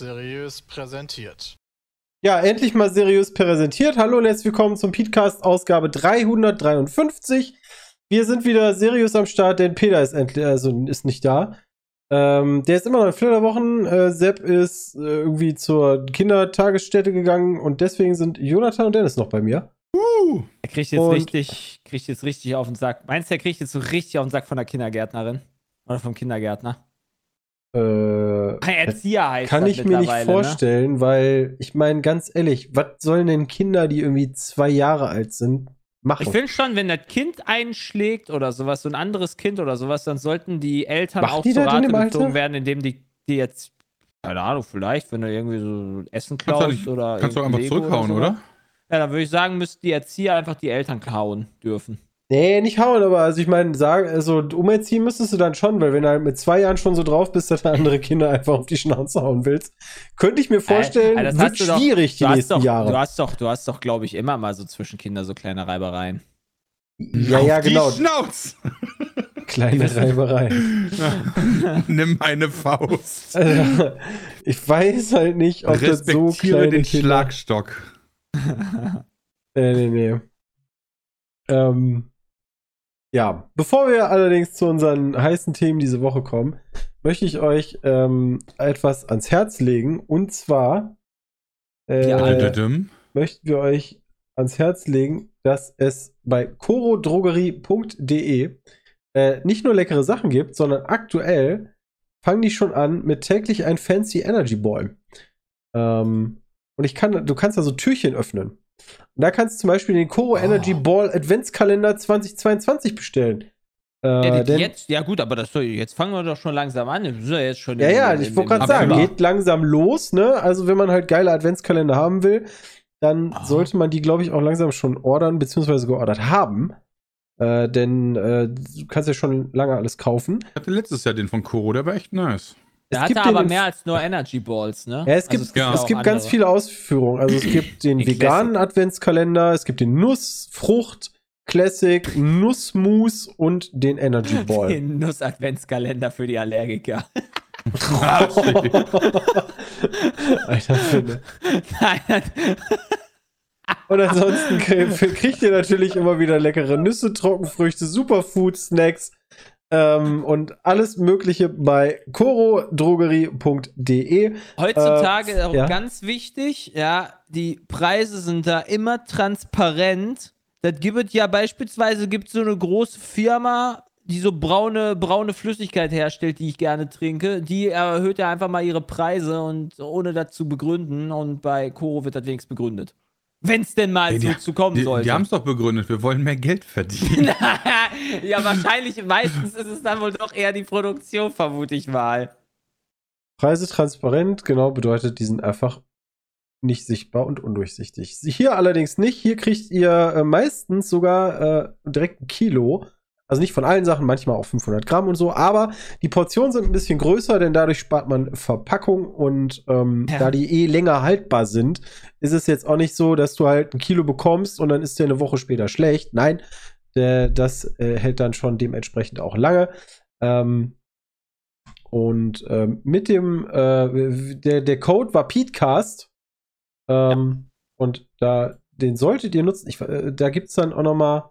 Seriös präsentiert. Ja, endlich mal seriös präsentiert. Hallo und herzlich willkommen zum Podcast Ausgabe 353. Wir sind wieder seriös am Start, denn Peter ist endlich, also ist nicht da. Ähm, der ist immer noch in Flitterwochen. Äh, Sepp ist äh, irgendwie zur Kindertagesstätte gegangen und deswegen sind Jonathan und Dennis noch bei mir. Uh, er kriegt jetzt Und- richtig, kriegt jetzt richtig auf den Sack. Meinst du, er kriegt jetzt so richtig auf den Sack von der Kindergärtnerin? Oder vom Kindergärtner? Äh, Erzieher heißt kann das ich mir nicht ne? vorstellen, weil ich meine ganz ehrlich, was sollen denn Kinder, die irgendwie zwei Jare alt sind, machen? Ich finde schon, wenn das Kind einschlägt oder sowas, so ein anderes Kind oder sowas, dann sollten die Eltern Machen auch die zur Rate gezogen werden, indem die, die jetzt, keine Ahnung, vielleicht, wenn du irgendwie so Essen Kannst du klaust nicht- oder. Kannst du einfach Lego zurückhauen, so. oder? Ja, dann würde ich sagen, müssten die Erzieher einfach die Eltern klauen dürfen. Nee, nicht hauen, aber also ich meine, sagen, also umerziehen müsstest du dann schon, weil wenn du halt mit zwei Jahren schon so drauf bist, dass du andere Kinder einfach auf die Schnauze hauen willst, könnte ich mir vorstellen, Äh, das wird hast du doch- schwierig die Du hast nächsten doch, Jahre. Du hast doch, du hast doch, glaube ich, immer mal so zwischen Kinder so kleine Reibereien. ja, Auf ja, die genau. Schnauz! Kleine Reiberei. Nimm meine Faust. Also, ich weiß halt nicht, ob das so kleine den Kinder... Schlagstock. Nee, nee, nee. Ähm, ja, bevor wir allerdings zu unseren heißen Themen diese Woche kommen, möchte ich euch ähm, etwas ans Herz legen. Und zwar äh, Ja, möchten wir euch ans Herz legen, dass es bei corodrogerie.de äh, nicht nur leckere Sachen gibt, sondern aktuell fangen die schon an mit täglich ein Fancy Energy Ball. Ähm, und ich kann, du kannst da so Türchen öffnen. Und da kannst du zum Beispiel den Coro Oh. Energy Ball Adventskalender 2022 bestellen. Äh, denn- jetzt, ja gut, aber das soll, jetzt fangen wir doch schon langsam an. Das ist ja jetzt schon Ja, im- ja, im- ich wollte gerade sagen, geht langsam los, ne? Also, wenn man halt geile Adventskalender haben will, dann Ah. sollte man die, glaube ich, auch langsam schon ordern, beziehungsweise geordert haben. Äh, denn äh, du kannst ja schon lange alles kaufen. Ich hatte letztes Jahr den von Koro, der war echt nice. Der es gibt hatte aber mehr als nur Energy Balls, ne? Ja, es gibt, Also ja es auch gibt ganz viele Ausführungen. Also, es gibt den veganen Adventskalender, es gibt den Nuss, Frucht, Classic, Nussmus und den Energy Ball. Den Nuss-Adventskalender für die Allergiker. Alter, Philipp. Nein, Und ansonsten krie- kriegt ihr natürlich immer wieder leckere Nüsse, Trockenfrüchte, Superfood, Snacks ähm, und alles Mögliche bei corodrogerie.de. heutzutage Äh, auch ja. ganz wichtig, ja, die Preise sind da immer transparent. Das gibt es ja beispielsweise gibt so eine große Firma, die so braune, braune Flüssigkeit herstellt, die ich gerne trinke. Die erhöht ja einfach mal ihre Preise und ohne das zu begründen. Und bei Coro wird das wenigstens begründet. Wenn es denn mal Ey, so die- zu kommen Die, sollte. die haben es doch begründet, wir wollen mehr Geld verdienen. ja, wahrscheinlich, meistens ist es dann wohl doch eher die Produktion, vermute ich mal. Preise transparent, genau, bedeutet, die sind einfach nicht sichtbar und undurchsichtig. Hier allerdings nicht. Hier kriegt ihr äh, meistens sogar äh, direkt ein Kilo. Also nicht von allen Sachen, manchmal auch 500 Gramm und so, aber die Portionen sind ein bisschen größer, denn dadurch spart man Verpackung und ähm, Ja. da die eh länger haltbar sind, ist es jetzt auch nicht so, dass du halt ein Kilo bekommst und dann ist der eine Woche später schlecht. Nein, der, das äh, hält dann schon dementsprechend auch lange. Ähm, und ähm, mit dem, äh, der, der Code war PeteCast. Ähm, Und da, den solltet ihr nutzen. Ich, äh, da gibt es dann auch noch mal.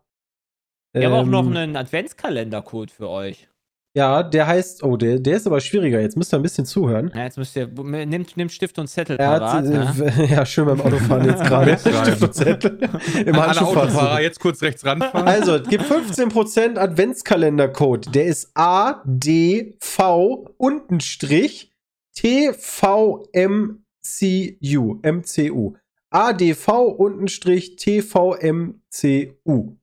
Wir haben auch noch ähm, einen Adventskalender-Code für euch. Ja, der heißt, oh, der, der ist aber schwieriger. Jetzt müsst ihr ein bisschen zuhören. Ja, jetzt müsst ihr, nimmt, nimmt Stift und Zettel Er hat, parat. ne? äh, ja, schön beim Autofahren jetzt gerade. Stift und Zettel Im Alle Handschuhfach. Autofahrer jetzt kurz rechts ranfahren. Also, es gibt 15% Adventskalender-Code. Der ist ADV untenstrich TVMCU. MCU. ADV untenstrich TVMCU.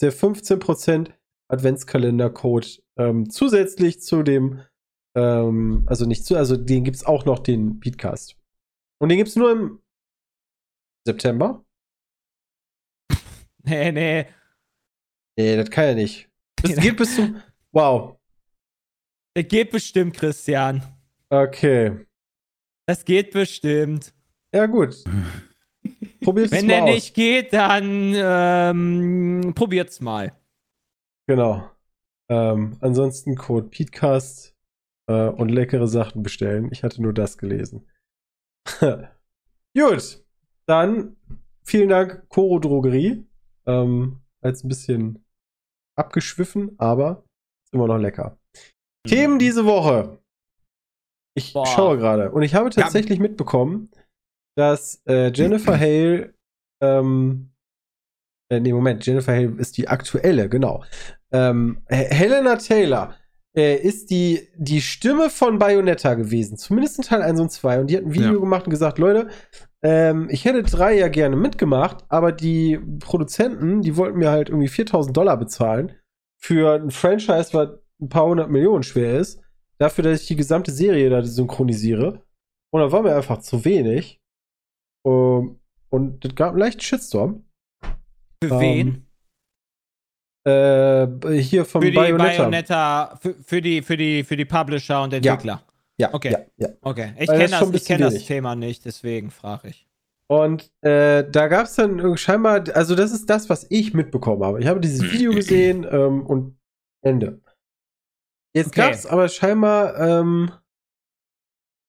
Der 15% Adventskalender-Code ähm, zusätzlich zu dem, ähm, also nicht zu, also den gibt es auch noch, den Beatcast. Und den gibt es nur im September. Nee, nee. Nee, das kann ja nicht. Das geht bis zum. Wow. Das geht bestimmt, Christian. Okay. Das geht bestimmt. Ja, gut. Probier's Wenn der nicht geht, dann ähm, probiert's mal. Genau. Ähm, ansonsten Code PETECAST äh, und leckere Sachen bestellen. Ich hatte nur das gelesen. Gut, dann vielen Dank, Koro Drogerie. Ähm, als ein bisschen abgeschwiffen, aber ist immer noch lecker. Mhm. Themen diese Woche. Ich Boah. schaue gerade und ich habe tatsächlich mitbekommen, dass äh, Jennifer Hale, ähm, äh, nee, Moment, Jennifer Hale ist die aktuelle, genau. Ähm, He- Helena Taylor äh, ist die, die Stimme von Bayonetta gewesen, zumindest in Teil 1 und 2. Und die hat ein Video Ja. gemacht und gesagt, Leute, ähm, ich hätte drei ja gerne mitgemacht, aber die Produzenten, die wollten mir halt irgendwie 4000 Dollar bezahlen für ein Franchise, was ein paar hundert Millionen schwer ist, dafür, dass ich die gesamte Serie da synchronisiere. Und da war mir einfach zu wenig. Ähm, und das gab einen leichten Shitstorm. Für Ähm, wen? Äh, hier vom Für die Bayonetta. Bayonetta, für, für, die, für, die, für die Publisher und Entwickler. Ja, Okay. ja, ja. Okay, ich kenne das das, kenn das. Thema nicht, deswegen frage ich. Und äh, da gab es dann scheinbar, also das ist das, was ich mitbekommen habe. Ich habe dieses Video gesehen ähm, und Ende. Jetzt Okay. gab es aber scheinbar, ähm,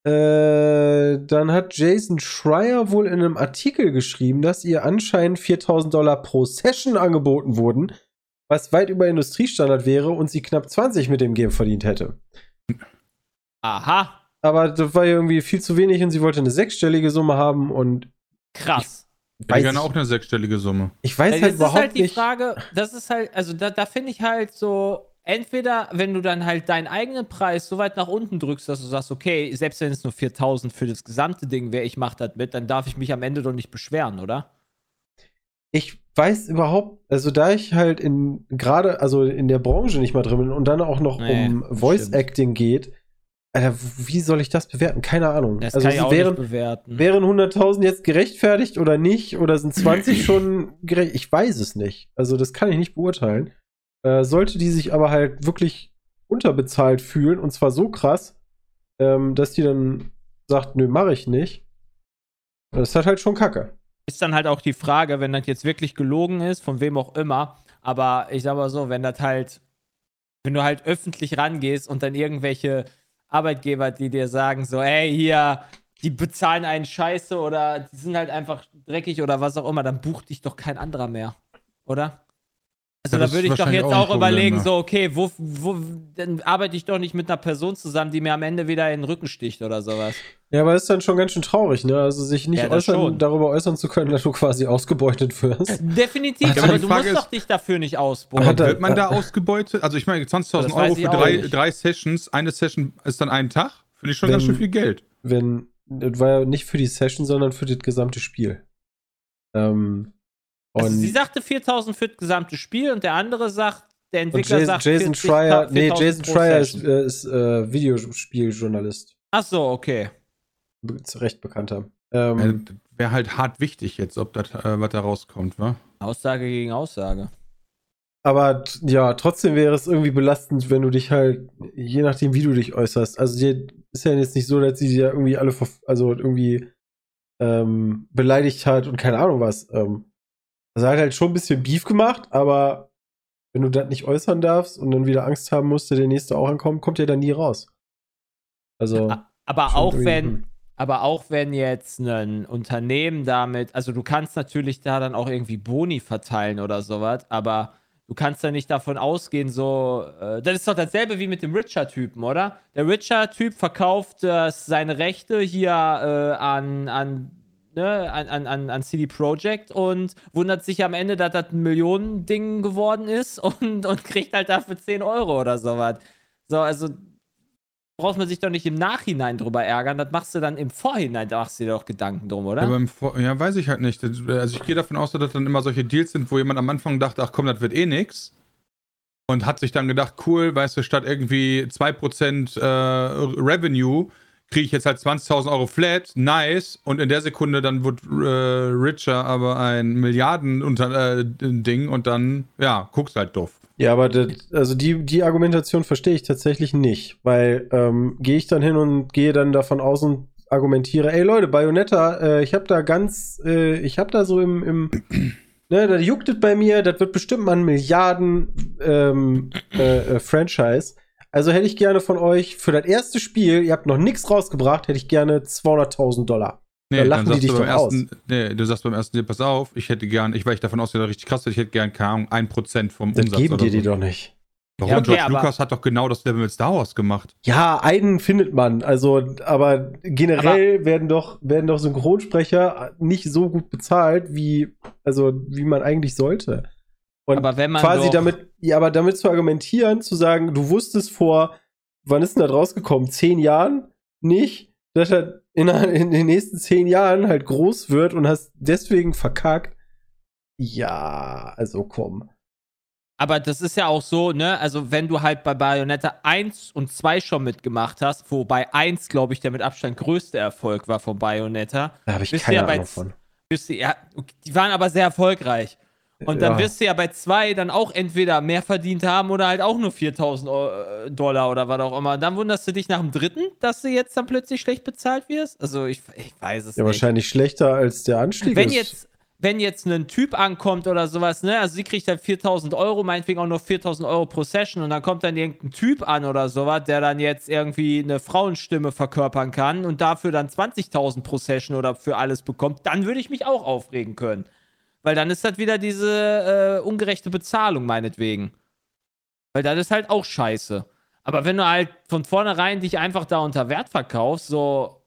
äh, dann hat Jason Schreier wohl in einem Artikel geschrieben, dass ihr anscheinend 4000 Dollar pro Session angeboten wurden, was weit über Industriestandard wäre und sie knapp 20 mit dem Game verdient hätte. Aha, Aber das war irgendwie viel zu wenig und sie wollte eine sechsstellige Summe haben und krass. Ich Weiß gerne auch eine sechsstellige Summe. ich weiß Ey, halt das überhaupt ist halt die nicht. Frage, das ist halt, also da, da finde ich halt so, entweder wenn du dann halt deinen eigenen Preis so weit nach unten drückst, dass du sagst, okay, selbst wenn es nur 4000 für das gesamte Ding wäre, ich mache das mit, dann darf ich mich am Ende doch nicht beschweren, oder? ich weiß überhaupt, also da ich halt in gerade, also in der Branche nicht mal drin bin und dann auch noch Nee, um Voice. Acting geht, Alter, wie soll ich das bewerten? Keine Ahnung. Das also kann ich auch wären, wären 100.000 jetzt gerechtfertigt oder nicht? Oder sind 20 schon gerecht? Ich weiß es nicht. Also das kann ich nicht beurteilen. Äh, sollte die sich aber halt wirklich unterbezahlt fühlen und zwar so krass, ähm, dass die dann sagt, nö, mache ich nicht. Das ist halt halt schon Kacke. ist dann halt auch die Frage, wenn das jetzt wirklich gelogen ist, von wem auch immer, aber ich sag mal so, wenn das halt, wenn du halt öffentlich rangehst und dann irgendwelche Arbeitgeber, die dir sagen, so, ey, hier, die bezahlen einen Scheiße oder die sind halt einfach dreckig oder was auch immer, dann bucht dich doch kein anderer mehr, oder? Also Ja, da würde ich doch jetzt auch auch überlegen, so, okay, wo, wo, dann arbeite ich doch nicht mit einer Person zusammen, die mir am Ende wieder in den Rücken sticht oder sowas. Ja, aber ist dann schon ganz schön traurig, ne? Also sich nicht Ja, äußern, darüber äußern zu können, dass du quasi ausgebeutet wirst. Definitiv, Ja, aber aber du musst ist- doch dich dafür nicht ausbeuten. Hat er- Wird man da ausgebeutet? Also ich meine, 20.000 Das weiß Euro für drei, drei Sessions, eine Session ist dann ein Tag? Finde ich schon Wenn- ganz schön viel Geld. Wenn, das war ja nicht für die Session, sondern für das gesamte Spiel. Ähm, und Also sie sagte 4000 für das gesamte Spiel und der andere sagt, der Entwickler Jason, sagt Jason 40 Schreier, nee, 4000 Jason Schreier ist, äh, ist äh, Videospieljournalist. Ach so, okay. Be- Recht bekannter. Ja, Ähm, Wäre halt hart wichtig jetzt, ob das, äh, was da rauskommt, wa? Aussage gegen Aussage. aber ja, trotzdem wäre es irgendwie belastend, wenn du dich halt, je nachdem, wie du dich äußerst. Also dir ist ja jetzt nicht so, dass sie dir irgendwie alle, also irgendwie ähm, beleidigt hat und keine Ahnung was. Ähm, also er hat halt schon ein bisschen Beef gemacht, aber wenn du das nicht äußern darfst und dann wieder Angst haben musst, der nächste auch ankommt, kommt der dann nie raus. Also Aber auch wenn, hm. aber auch wenn jetzt ein Unternehmen damit, also du kannst natürlich da dann auch irgendwie Boni verteilen oder sowas, aber du kannst ja nicht davon ausgehen, so, äh, das ist doch dasselbe wie mit dem Richard-Typen, oder? Der Richard-Typ verkauft äh, seine Rechte hier äh, an, an, ne, an, an, an, CD Projekt und wundert sich am Ende, dass das ein Millionending geworden ist und, und kriegt halt dafür 10 Euro oder sowas. So, also braucht man sich doch nicht im Nachhinein drüber ärgern, das machst du dann im Vorhinein, da machst du dir doch Gedanken drum, oder? Ja, ja, weiß ich halt nicht. Also ich gehe davon aus, dass das dann immer solche Deals sind, wo jemand am Anfang dachte, ach komm, das wird eh nix. Und hat sich dann gedacht, cool, weißt du, statt irgendwie 2% äh, Revenue kriege ich jetzt halt 20.000 Euro flat, nice. Und in der Sekunde dann wird äh, Richer aber ein Milliarden-Ding und dann, ja, guckst halt doof. Ja, aber das, also die, die Argumentation verstehe ich tatsächlich nicht, weil ähm, gehe ich dann hin und gehe dann davon aus und argumentiere, ey Leute, Bayonetta, äh, ich habe da ganz, äh, ich habe da so im, im ne, da juckt es bei mir, das wird bestimmt mal ein Milliarden ähm, äh, äh, Franchise, Also hätte ich gerne von euch für das erste Spiel, ihr habt noch nichts rausgebracht, hätte ich gerne 200.000 Dollar. Nee, Dann dann, lachen die sagst dich doch aus. ersten, nee, du sagst beim ersten Deal, pass auf, ich hätte gern, ich, weil ich davon ausgehe, dass richtig krass ist, ich hätte gern, keine Ahnung, 1% vom Das Umsatz geben oder dir die so. doch nicht. Warum? Ja, okay, George aber- Lucas hat doch genau das Level mit Star Wars gemacht. Ja, einen findet man. Also, aber generell werden doch, werden doch Synchronsprecher nicht so gut bezahlt, wie, also, wie man eigentlich sollte. Und Aber wenn man quasi doch- damit, ja, aber damit zu argumentieren, zu sagen, du wusstest vor, wann ist denn das rausgekommen? Zehn Jahren nicht, dass er in, in den nächsten zehn Jahren halt groß wird und hast deswegen verkackt. Ja, also komm. Aber das ist ja auch so, ne? Also, wenn du halt bei Bayonetta 1 und 2 schon mitgemacht hast, wobei 1, glaube ich, der mit Abstand größte Erfolg war von Bayonetta, Da habe ich Bist keine ja Ahnung von. wirst du, ja, die waren aber sehr erfolgreich. Und dann Ja. wirst du ja bei 2 dann auch entweder mehr verdient haben oder halt auch nur 4000 Eu- äh, Dollar oder was auch immer. Und dann wunderst du dich nach dem dritten, dass du jetzt dann plötzlich schlecht bezahlt wirst? Also, ich, ich weiß es Ja, nicht. wahrscheinlich schlechter als der Anstieg. wenn ist. jetzt, wenn jetzt ein Typ ankommt oder sowas, ne, also sie kriegt dann 4000 Euro, meinetwegen auch nur 4000 Euro pro Session und dann kommt dann irgendein Typ an oder sowas, der dann jetzt irgendwie eine Frauenstimme verkörpern kann und dafür dann 20.000 pro Session oder für alles bekommt, dann würde ich mich auch aufregen können. Weil dann ist das wieder diese äh, ungerechte Bezahlung, meinetwegen. Weil das ist halt auch scheiße. Aber wenn du halt von vornherein dich einfach da unter Wert verkaufst, so,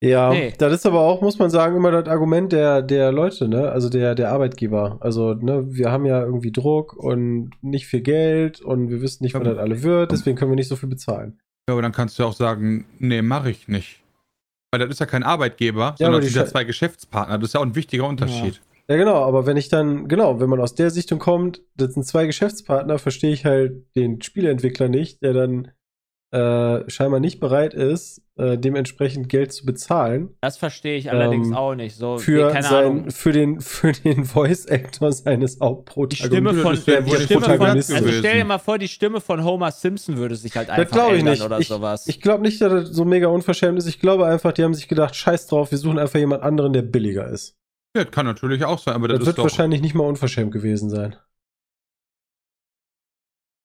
Ja, Nee. das ist aber auch, muss man sagen, immer das Argument der, der Leute, ne? Also der, der Arbeitgeber. Also, ne, wir haben ja irgendwie Druck und nicht viel Geld und wir wissen nicht, wann das alle wird, deswegen können wir nicht so viel bezahlen. Ja, aber dann kannst du auch sagen, nee, mache ich nicht. Weil das ist ja kein Arbeitgeber, aber sondern die das sind ja Sche- zwei Geschäftspartner. Das ist ja auch ein wichtiger Unterschied. Ja, genau, aber wenn ich dann, genau, wenn man aus der Sichtung kommt, das sind zwei Geschäftspartner, verstehe ich halt den Spieleentwickler nicht, der dann äh, scheinbar nicht bereit ist, äh, dementsprechend Geld zu bezahlen das verstehe ich allerdings Ähm, auch nicht. So, für, keine sein, Ahnung. für den, für den Voice-Actor seines Die Hauptprotagonisten. Stimme von, das wäre die der Stimme von Protagonist also stell dir mal vor, die Stimme von Homer Simpson würde sich halt Das einfach glaube ich ändern nicht. oder Ich, sowas. ich glaube nicht, dass das so mega unverschämt ist. Ich glaube einfach, die haben sich gedacht, scheiß drauf, wir suchen einfach jemand anderen, der billiger ist. Ja, das kann natürlich auch sein, aber das, Das, ist wird doch. wahrscheinlich nicht mal unverschämt gewesen sein.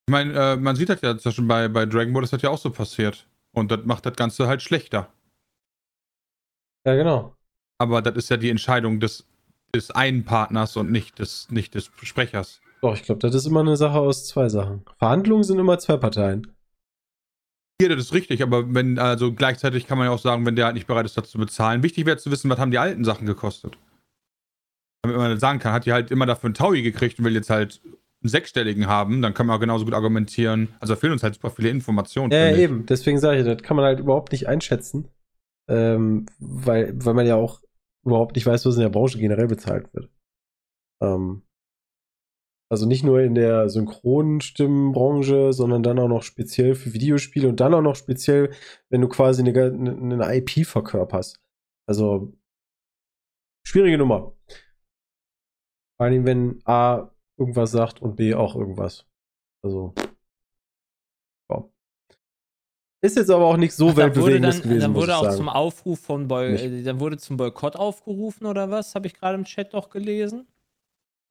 Ich meine, äh, man sieht das ja Beispiel bei, bei Dragon Ball, das hat ja auch so passiert. Und das macht das Ganze halt schlechter. Ja, genau. Aber das ist ja die Entscheidung des, des einen Partners und nicht des, nicht des Sprechers. Doch, ich glaube, das ist immer eine Sache aus zwei Sachen. Verhandlungen sind immer zwei Parteien. Hier, das ist richtig, aber wenn, also gleichzeitig kann man ja auch sagen, wenn der halt nicht bereit ist, das zu bezahlen. Wichtig wäre zu wissen, was haben die alten Sachen gekostet. Damit man dann sagen kann, hat die halt immer dafür einen Taui gekriegt und will jetzt halt einen sechsstelligen haben, dann kann man auch genauso gut argumentieren. Also da fehlen uns halt super viele Informationen. Ja, ich. eben. Deswegen sage ich, das kann man halt überhaupt nicht einschätzen. Ähm, weil, weil man ja auch überhaupt nicht weiß, was in der Branche generell bezahlt wird. Ähm, also nicht nur in der Synchronstimmenbranche, sondern dann auch noch speziell für Videospiele und dann auch noch speziell, wenn du quasi eine, eine, eine IP verkörperst. Also schwierige Nummer. Vor allem, wenn A irgendwas sagt und B auch irgendwas. Also. Ja. Ist jetzt aber auch nicht so Ach, weltbewegendes dann, gewesen, dann wurde auch zum Aufruf von Boy Nicht. äh, dann wurde zum Boykott aufgerufen oder was? Habe ich gerade im Chat doch gelesen.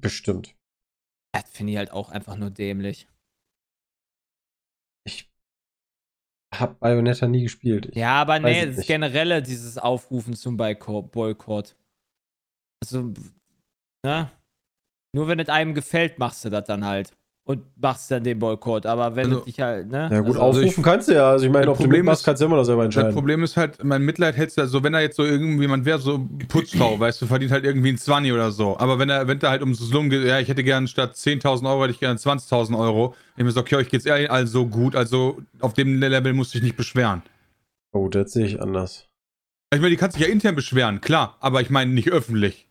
Bestimmt. Das finde ich halt auch einfach nur dämlich. Ich habe Bayonetta nie gespielt. Ich, Ja, aber nee, das ist generelle dieses Aufrufen zum Boyko- Boykott. Also, ne? Nur wenn es einem gefällt, machst du das dann halt. Und machst dann den Boykott. Aber wenn Also- es dich halt, ne? ja gut, also, also aufrufen ich- kannst du ja. Also ich meine, Das du Problem mitmachst, ist- kannst du immer noch selber Das entscheiden. Problem ist halt, mein Mitleid hältst du halt so, wenn er jetzt so irgendjemand wäre, so Putzfrau, weißt du, verdient halt irgendwie ein 20 oder so. Aber wenn er, wenn da halt ums Slum geht, ja, ich hätte gern statt 10.000 Euro, hätte ich gerne 20.000 Euro. Ich mir so, okay, euch geht's eher also gut, also auf dem Level musst du dich nicht beschweren. Oh, das sehe ich anders. Ich meine, die kannst dich ja intern beschweren, klar, aber ich meine nicht öffentlich.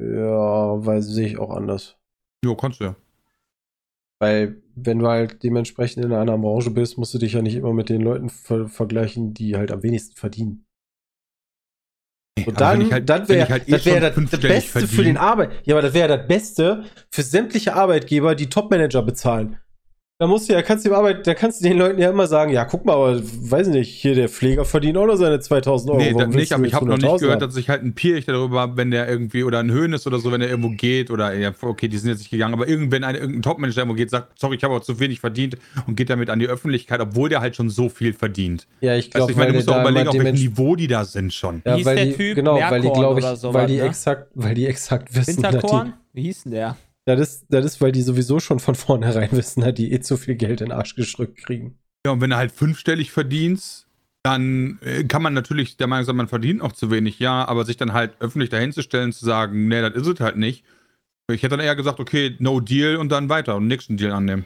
Ja, weil sehe ich auch anders. Jo, kannst du ja. Weil, wenn du halt dementsprechend in einer Branche bist, musst du dich ja nicht immer mit den Leuten ver vergleichen, die halt am wenigsten verdienen. Und dann, halt- dann wäre halt eh das, wär das, das Beste für verdiene. den Arbeit. Ja, aber das wäre das Beste für sämtliche Arbeitgeber, die Topmanager bezahlen. Da musst du ja, kannst du Arbeit, da kannst du den Leuten ja immer sagen, ja, guck mal, aber weiß nicht, hier der Pfleger verdient auch noch seine 2000 Euro. Nee, das Warum willst nicht, aber ich habe noch nicht 100.000 gehört, haben? dass sich halt ein Pirch darüber, wenn der irgendwie, oder ein Höhnes oder so, wenn er irgendwo geht, oder, ja, okay, die sind jetzt nicht gegangen, aber irgendwann ein, irgendein Topmanager irgendwo geht, sagt, sorry, ich habe aber zu wenig verdient und geht damit an die Öffentlichkeit, obwohl der halt schon so viel verdient. Ja, ich glaube, du, ich meine, du musst auch überlegen, auf welchem Niveau die da sind schon. Ja, Wie hieß weil der die, Typ? genau, weil die, Merkorn glaube ich, oder sowas, weil die ne? exakt, weil die exakt wissen, Winterkorn? Wie hieß denn der? Das ist, das ist, weil die sowieso schon von vornherein wissen, dass die eh zu viel Geld in den Arsch geschrückt kriegen. Ja, und wenn du halt fünfstellig verdienst, dann äh, kann man natürlich der Meinung sein, man verdient noch zu wenig, ja, aber sich dann halt öffentlich dahinzustellen, zu sagen, nee, das ist es halt nicht. Ich hätte dann eher gesagt, okay, no deal und dann weiter und nächsten Deal annehmen.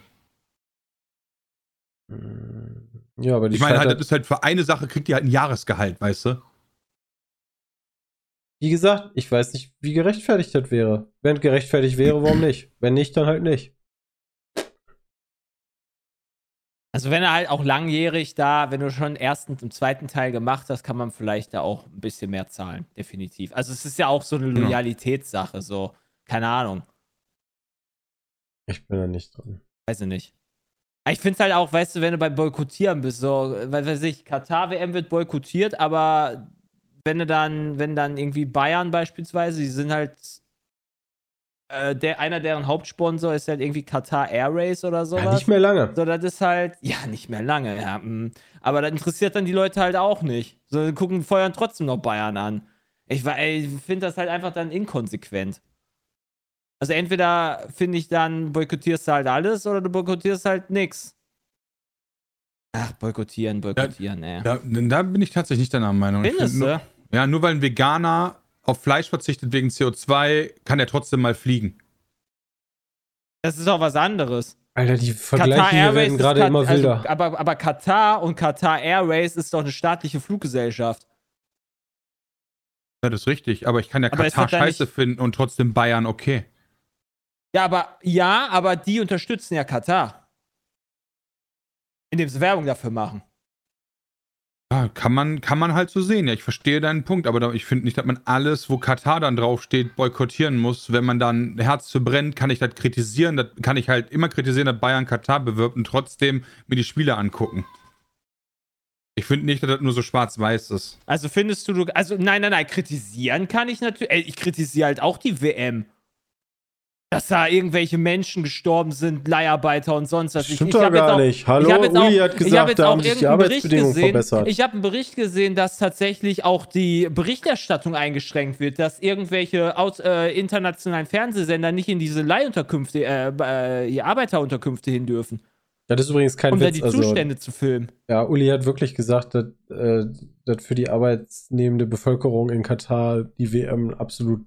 Ja, aber die Ich meine, halt, das ist halt für eine Sache kriegt die halt ein Jahresgehalt, weißt du? Wie gesagt, ich weiß nicht, wie gerechtfertigt das wäre. Wenn gerechtfertigt wäre, warum nicht? Wenn nicht, dann halt nicht. Also wenn er halt auch langjährig da, wenn du schon den ersten und zweiten Teil gemacht hast, kann man vielleicht da auch ein bisschen mehr zahlen, definitiv. Also es ist ja auch so eine Genau. Loyalitätssache, so, keine Ahnung, Ich bin da nicht drin. weiß ich nicht. Aber Ich finde es halt auch, weißt du, wenn du beim Boykottieren bist, so, weil weiß ich, Katar-WM wird boykottiert, aber wenn du dann, wenn dann irgendwie Bayern beispielsweise, die sind halt, äh, der, einer deren Hauptsponsor ist halt irgendwie Qatar Airways oder sowas. Ja, nicht mehr lange. So, das ist halt, ja, nicht mehr lange, ja. mm. Aber das interessiert dann die Leute halt auch nicht. So, die gucken, feuern trotzdem noch Bayern an. Ich, ich finde das halt einfach dann inkonsequent. Also entweder finde ich dann, boykottierst du halt alles oder du boykottierst halt nix. Ach, boykottieren, boykottieren, ey. Da, da bin ich tatsächlich nicht deiner Meinung. Ich Findest find nur, du? ja, nur weil ein Veganer auf Fleisch verzichtet wegen CO2, kann er trotzdem mal fliegen. Das ist auch was anderes. Alter, die Vergleiche hier werden gerade immer wilder. Also, aber, aber Katar und Qatar Airways ist doch eine staatliche Fluggesellschaft. Ja, das ist richtig. Aber ich kann ja Aber Katar scheiße finden und trotzdem Bayern okay. Ja, aber ja, aber die unterstützen ja Katar. Indem sie Werbung dafür machen. Ja, kann man, kann man halt so sehen. Ja, ich verstehe deinen Punkt, aber da, ich finde nicht, dass man alles, wo Katar dann draufsteht, boykottieren muss. Wenn man dann Herz zu brennt, kann ich das kritisieren. Das kann ich halt immer kritisieren, dass Bayern Katar bewirbt und trotzdem mir die Spiele angucken. Ich finde nicht, dass das nur so schwarz-weiß ist. Also findest du, du also nein, nein, nein, kritisieren kann ich natürlich. Ey, ich kritisiere halt auch die WM. Dass da irgendwelche Menschen gestorben sind, Leiharbeiter und sonst was. Stimmt ich, doch hab jetzt gar auch- nicht. Hallo, ich jetzt Uli auch- hat ich gesagt, hab jetzt da auch haben sich die Arbeitsbedingungen gesehen, verbessert. Ich habe einen Bericht gesehen, dass tatsächlich auch die Berichterstattung eingeschränkt wird, dass irgendwelche aus, äh, internationalen Fernsehsender nicht in diese Leihunterkünfte, äh, äh, Arbeiterunterkünfte hin dürfen, Das ist übrigens kein um da Witz. die Also, Zustände zu filmen. ja, Uli hat wirklich gesagt, dass, äh, dass für die arbeitsnehmende Bevölkerung in Katar die WM ein absolut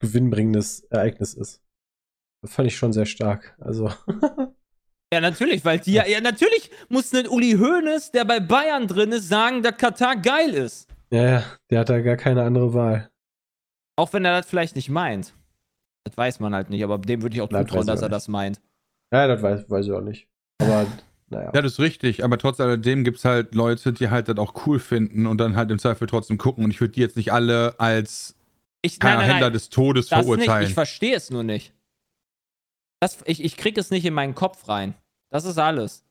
gewinnbringendes Ereignis ist. Das fand ich schon sehr stark. Also, Ja, natürlich, weil die ja, ja, natürlich muss ein Uli Hoeneß, der bei Bayern drin ist, sagen, dass Katar geil ist. ja, ja, der hat da gar keine andere Wahl. Auch wenn er das vielleicht nicht meint. Das weiß man halt nicht, aber dem würde ich auch zutrauen, dass er nicht. das meint. Ja, das weiß, weiß ich auch nicht. Aber, naja. Ja, das ist richtig, aber trotz alledem gibt es halt Leute, die halt das auch cool finden und dann halt im Zweifel trotzdem gucken. Und ich würde die jetzt nicht alle als Ich, keine nein, nein, Händler nein, des Todes das nicht. verurteilen. Ich verstehe es nur nicht. Das, ich ich kriege es nicht in meinen Kopf rein. Das ist alles.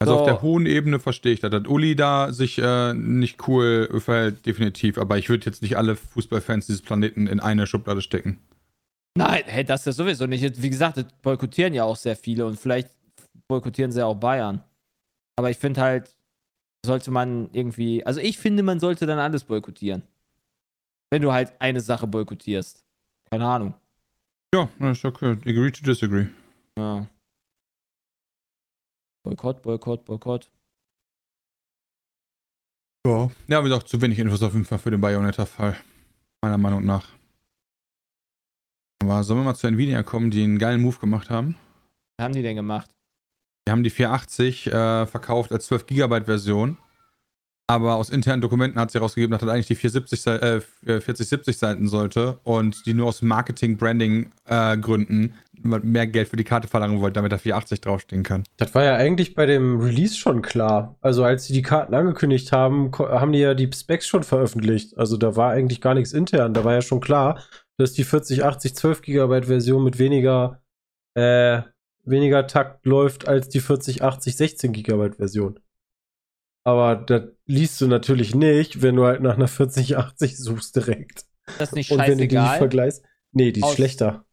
Also So. auf der hohen Ebene verstehe ich das. Dass Uli da sich äh, nicht cool verhält, definitiv. Aber ich würde jetzt nicht alle Fußballfans dieses Planeten in eine Schublade stecken. Nein, hey, das ist sowieso nicht. Wie gesagt, das boykottieren ja auch sehr viele und vielleicht boykottieren sie auch Bayern. Aber ich finde halt, sollte man irgendwie, also ich finde, man sollte dann alles boykottieren. Wenn du halt eine Sache boykottierst. Keine Ahnung. Ja, ist okay. Agree to disagree. Ja. Boykott, Boykott, Boykott. Ja. Ja, wie gesagt, zu wenig Infos auf jeden Fall für den Bayonetta-Fall. Meiner Meinung nach. Aber sollen wir mal zu Nvidia kommen, die einen geilen Move gemacht haben? Was haben die denn gemacht? Wir haben die 480 äh, verkauft als 12 GB Version. Aber aus internen Dokumenten hat sie herausgegeben, dass das eigentlich die 470, Sei- äh, 4070 Seiten sollte und die nur aus Marketing-Branding-Gründen mehr Geld für die Karte verlangen wollte, damit da 480 draufstehen kann. Das war ja eigentlich bei dem Release schon klar. Also als sie die Karten angekündigt haben, haben die ja die Specs schon veröffentlicht. Also da war eigentlich gar nichts intern. Da war ja schon klar, dass die 4080 12 GB Version mit weniger äh, weniger Takt läuft als die 4080 16 GB Version. Aber das liest du natürlich nicht, wenn du halt nach einer 4080 suchst direkt. Das ist nicht Und wenn du die scheißegal. vergleichst. Nee, die ist Aus- schlechter.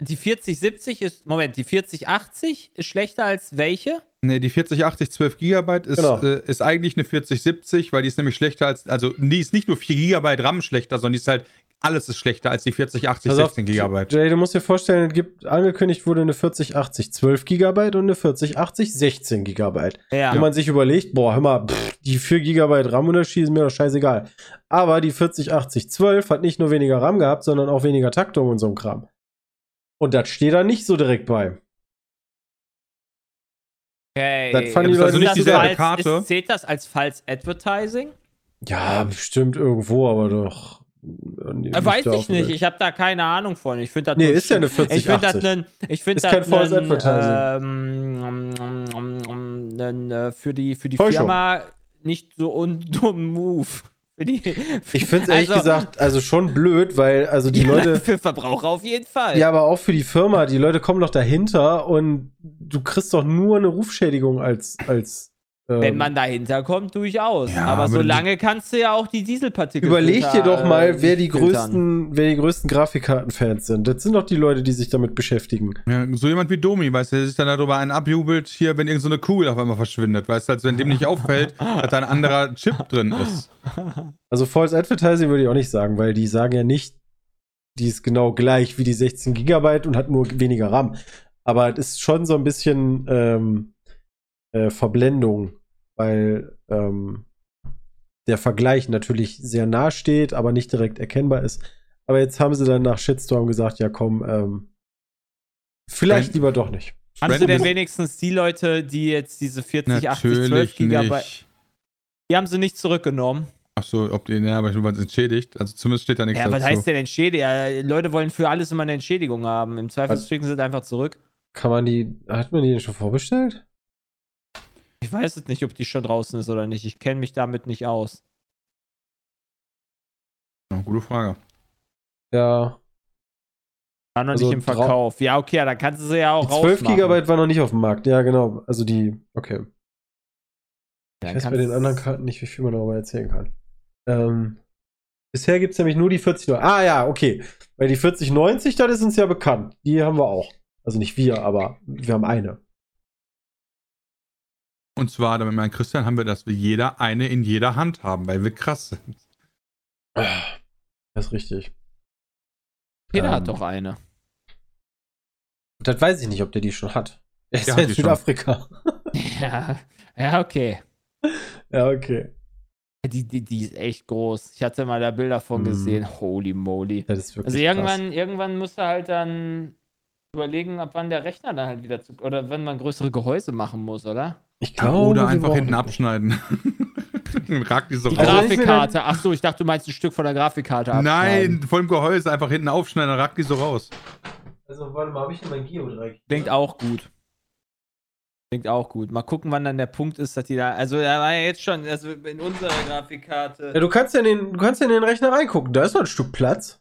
Die 4070 ist, Moment, die 4080 ist schlechter als welche? Nee, die 4080 12 GB ist, Genau. äh, ist eigentlich eine 4070, weil die ist nämlich schlechter als, also die ist nicht nur 4 GB RAM schlechter, sondern die ist halt, alles ist schlechter als die 4080 Pass auf, 16 GB. Jay, du musst dir vorstellen, es gibt, angekündigt wurde eine 4080 12 GB und eine 4080 16 GB. Ja. Wenn man sich überlegt, boah, hör mal, pff, die 4 GB RAM-Unterschied ist mir doch scheißegal. Aber die 4080 12 hat nicht nur weniger RAM gehabt, sondern auch weniger Taktung und so ein Kram. Und das steht da nicht so direkt bei. Okay. Das die Ist Leute das nicht dieselbe Karte. Ist, zählt das als False Advertising? Ja, bestimmt irgendwo, aber doch. Nee, Äh, weiß ich nicht. Welt. Ich habe da keine Ahnung von. Ich finde das Nee, ist ja eine Ich finde das 4080. einen, ich finde Ist das kein einen, Advertising. ähm, ähm, ähm, ähm, einen, äh, für die für die Täuschung. Firma nicht so undummen Move. Für die, Ich finde es ehrlich also, gesagt also schon blöd, weil also die ja, Leute. für Verbraucher auf jeden Fall. Ja, aber auch für die Firma, die Leute kommen doch dahinter und du kriegst doch nur eine Rufschädigung als. als Wenn man dahinter kommt, durchaus. Ja, aber aber solange kannst du ja auch die Dieselpartikel. Überleg dir doch mal, äh, wer die filtern. größten, wer die größten Grafikkartenfans sind. Das sind doch die Leute, die sich damit beschäftigen. Ja, so jemand wie Domi, weißt du, der sich dann darüber einen abjubelt, hier, wenn irgendeine so eine Kugel auf einmal verschwindet, weißt du, als wenn dem nicht auffällt, dass da ein anderer Chip drin ist. Also False Advertising würde ich auch nicht sagen, weil die sagen ja nicht, die ist genau gleich wie die 16 Gigabyte und hat nur weniger RAM. Aber es ist schon so ein bisschen ähm, äh, Verblendung, weil ähm, der Vergleich natürlich sehr nah steht, aber nicht direkt erkennbar ist. Aber jetzt haben sie dann nach Shitstorm gesagt, ja komm, ähm, vielleicht lieber doch nicht. Kannst du denn wenigstens die Leute, die jetzt diese 40, 80, 12 Natürlich Gigabyte, nicht. die haben sie nicht zurückgenommen. Achso, ob die, ja, aber du entschädigt. Also zumindest steht da nichts Ja, was dazu. heißt denn Entschädigung? Ja, Leute wollen für alles immer eine Entschädigung haben. Im Zweifel Was? schicken sie es einfach zurück. Kann man die, hat man die denn schon vorbestellt? Ich weiß jetzt nicht, ob die schon draußen ist oder nicht. Ich kenne mich damit nicht aus. Ja, gute Frage. Ja. War noch Also nicht im Verkauf. Ja, okay, dann kannst du sie ja auch Die 12 rausmachen. Gigabyte war noch nicht auf dem Markt. Ja, genau. Also die, okay. Dann Ich weiß bei den anderen Karten nicht, wie viel man darüber erzählen kann. Ähm, bisher gibt es nämlich nur die 40. Ah ja, okay. Weil die 4090, das ist uns ja bekannt. Die haben wir auch. Also nicht wir, aber wir haben eine. Und zwar, damit mein Christian, haben wir, dass wir jeder eine in jeder Hand haben, weil wir krass sind. Das ist richtig. Peter Ähm, hat doch eine. Das weiß ich nicht, ob der die schon hat. Er ist ja in. Südafrika. Ja, ja, okay. ja, okay. Die, die, die ist echt groß. Ich hatte mal da Bilder von Mhm. gesehen. Holy moly. Das ist wirklich Also krass. irgendwann, irgendwann musst du halt dann überlegen, ab wann der Rechner dann halt wieder zu. Oder wenn man größere Gehäuse machen muss, oder? Ich glaube, Oder einfach hinten abschneiden. Dann Ragt die so Die raus. Grafikkarte. Ach so, ich dachte, du meinst ein Stück von der Grafikkarte abschneiden. Nein, voll im Gehäuse einfach hinten aufschneiden, dann ragt die so raus. Also, warte mal, habe ich denn mein Geodreieck? Klingt auch gut. Klingt auch gut. Mal gucken, wann dann der Punkt ist, dass die da. Also, da war ja jetzt schon, also in unserer Grafikkarte. Ja, du kannst ja in den, du kannst ja in den Rechner reingucken. Da ist noch ein Stück Platz.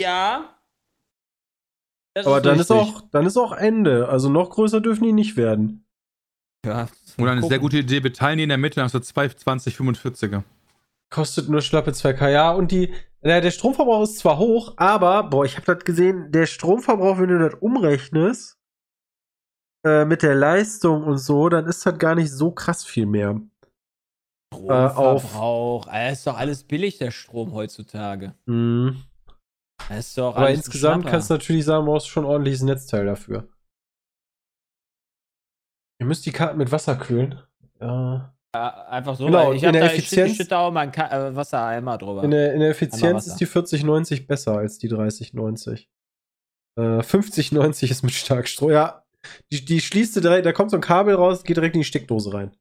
Ja. Das Aber dann ist, auch, dann ist auch Ende. Also noch größer dürfen die nicht werden. Ja, Oder eine gucken. sehr gute Idee, wir teilen die in der Mitte, dann hast du zwei 2045er. Kostet nur schlappe 2K. Ja, und die, na, der Stromverbrauch ist zwar hoch, aber, boah, ich habe das gesehen, der Stromverbrauch, wenn du das umrechnest, äh, mit der Leistung und so, dann ist das gar nicht so krass viel mehr. Stromverbrauch. Äh, ist doch alles billig, der Strom heutzutage. Mhm. Ist doch Aber insgesamt kannst du natürlich sagen, du brauchst schon ein ordentliches Netzteil dafür. Ihr müsst die Karten mit Wasser kühlen. Ja. Ja, einfach so, Genau, weil ich in habe der da, Effizienz- ich schütte auch mal ein Ka äh, Wassereimer drüber. In der, in der Effizienz ist die 4090 besser als die 3090. Äh, 5090 ist mit Starkstrom. Ja, die, die schließt du direkt, da kommt so ein Kabel raus, geht direkt in die Steckdose rein.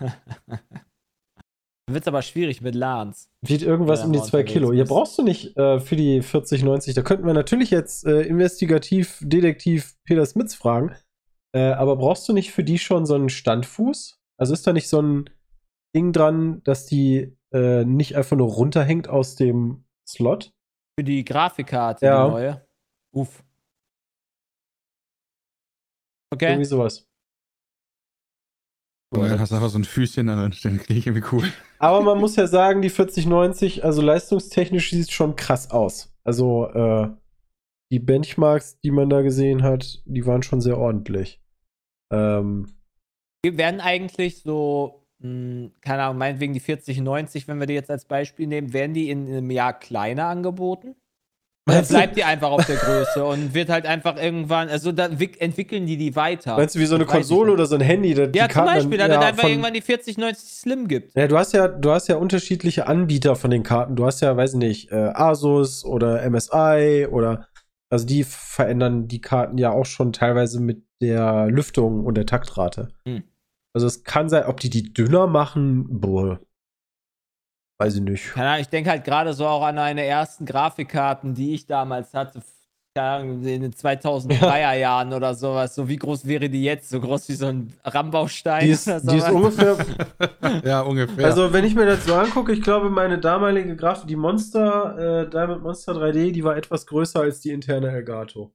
Dann wird's aber schwierig mit LANs. Wiegt irgendwas Ja, um die mal 2 unterwegs Kilo. Hier brauchst du nicht äh, für die 4090. Da könnten wir natürlich jetzt äh, investigativ, detektiv Peter Smits fragen. Äh, aber brauchst du nicht für die schon so einen Standfuß? Also ist da nicht so ein Ding dran, dass die äh, nicht einfach nur runterhängt aus dem Slot? Für die Grafikkarte, Ja. die neue. Uff. Okay. Irgendwie sowas. Und dann hast du einfach so ein Füßchen drin stehen. Kriege ich irgendwie cool. Aber man muss ja sagen, die 4090, also leistungstechnisch sieht es schon krass aus. Also, äh, die Benchmarks, die man da gesehen hat, die waren schon sehr ordentlich. Ähm, Wir werden eigentlich so, mh, keine Ahnung, meinetwegen die 4090, wenn wir die jetzt als Beispiel nehmen, werden die in einem Jahr kleiner angeboten? Oder du- bleibt die einfach auf der Größe und wird halt einfach irgendwann, also da wick- entwickeln die die weiter? meinst du, wie so eine Konsole oder so ein Handy? da- die Ja, zum Beispiel, dann- es ja, einfach von- irgendwann die 4090 Slim gibt. Ja, du hast ja, du hast ja unterschiedliche Anbieter von den Karten. Du hast ja, weiß ich nicht, äh, Asus oder MSI oder also die verändern die Karten ja auch schon teilweise mit der Lüftung und der Taktrate. Hm. Also es kann sein, ob die die dünner machen, boah, weiß ich nicht. Ich denke halt gerade so auch an meine ersten Grafikkarten, die ich damals hatte, in den 2003er Jahren oder sowas. So wie groß wäre die jetzt? So groß wie so ein Rambaustein Die ist, oder die ist sowas? ungefähr, ja, ungefähr. also wenn ich mir das so angucke, ich glaube, meine damalige Grafik, die Monster, äh, Diamond Monster 3D, die war etwas größer als die interne Elgato.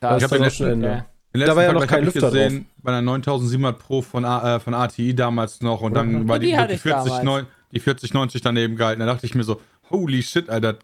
Krass. Ich hab den letzten- Ende. Da war ja noch kein Lüfter gesehen bei einer 9700 Pro von, A, äh, von ATI damals noch und dann Mhm. war Die die, hatte die, ich 40, damals. neun- die 4090 daneben gehalten. Da dachte ich mir so, holy shit, Alter.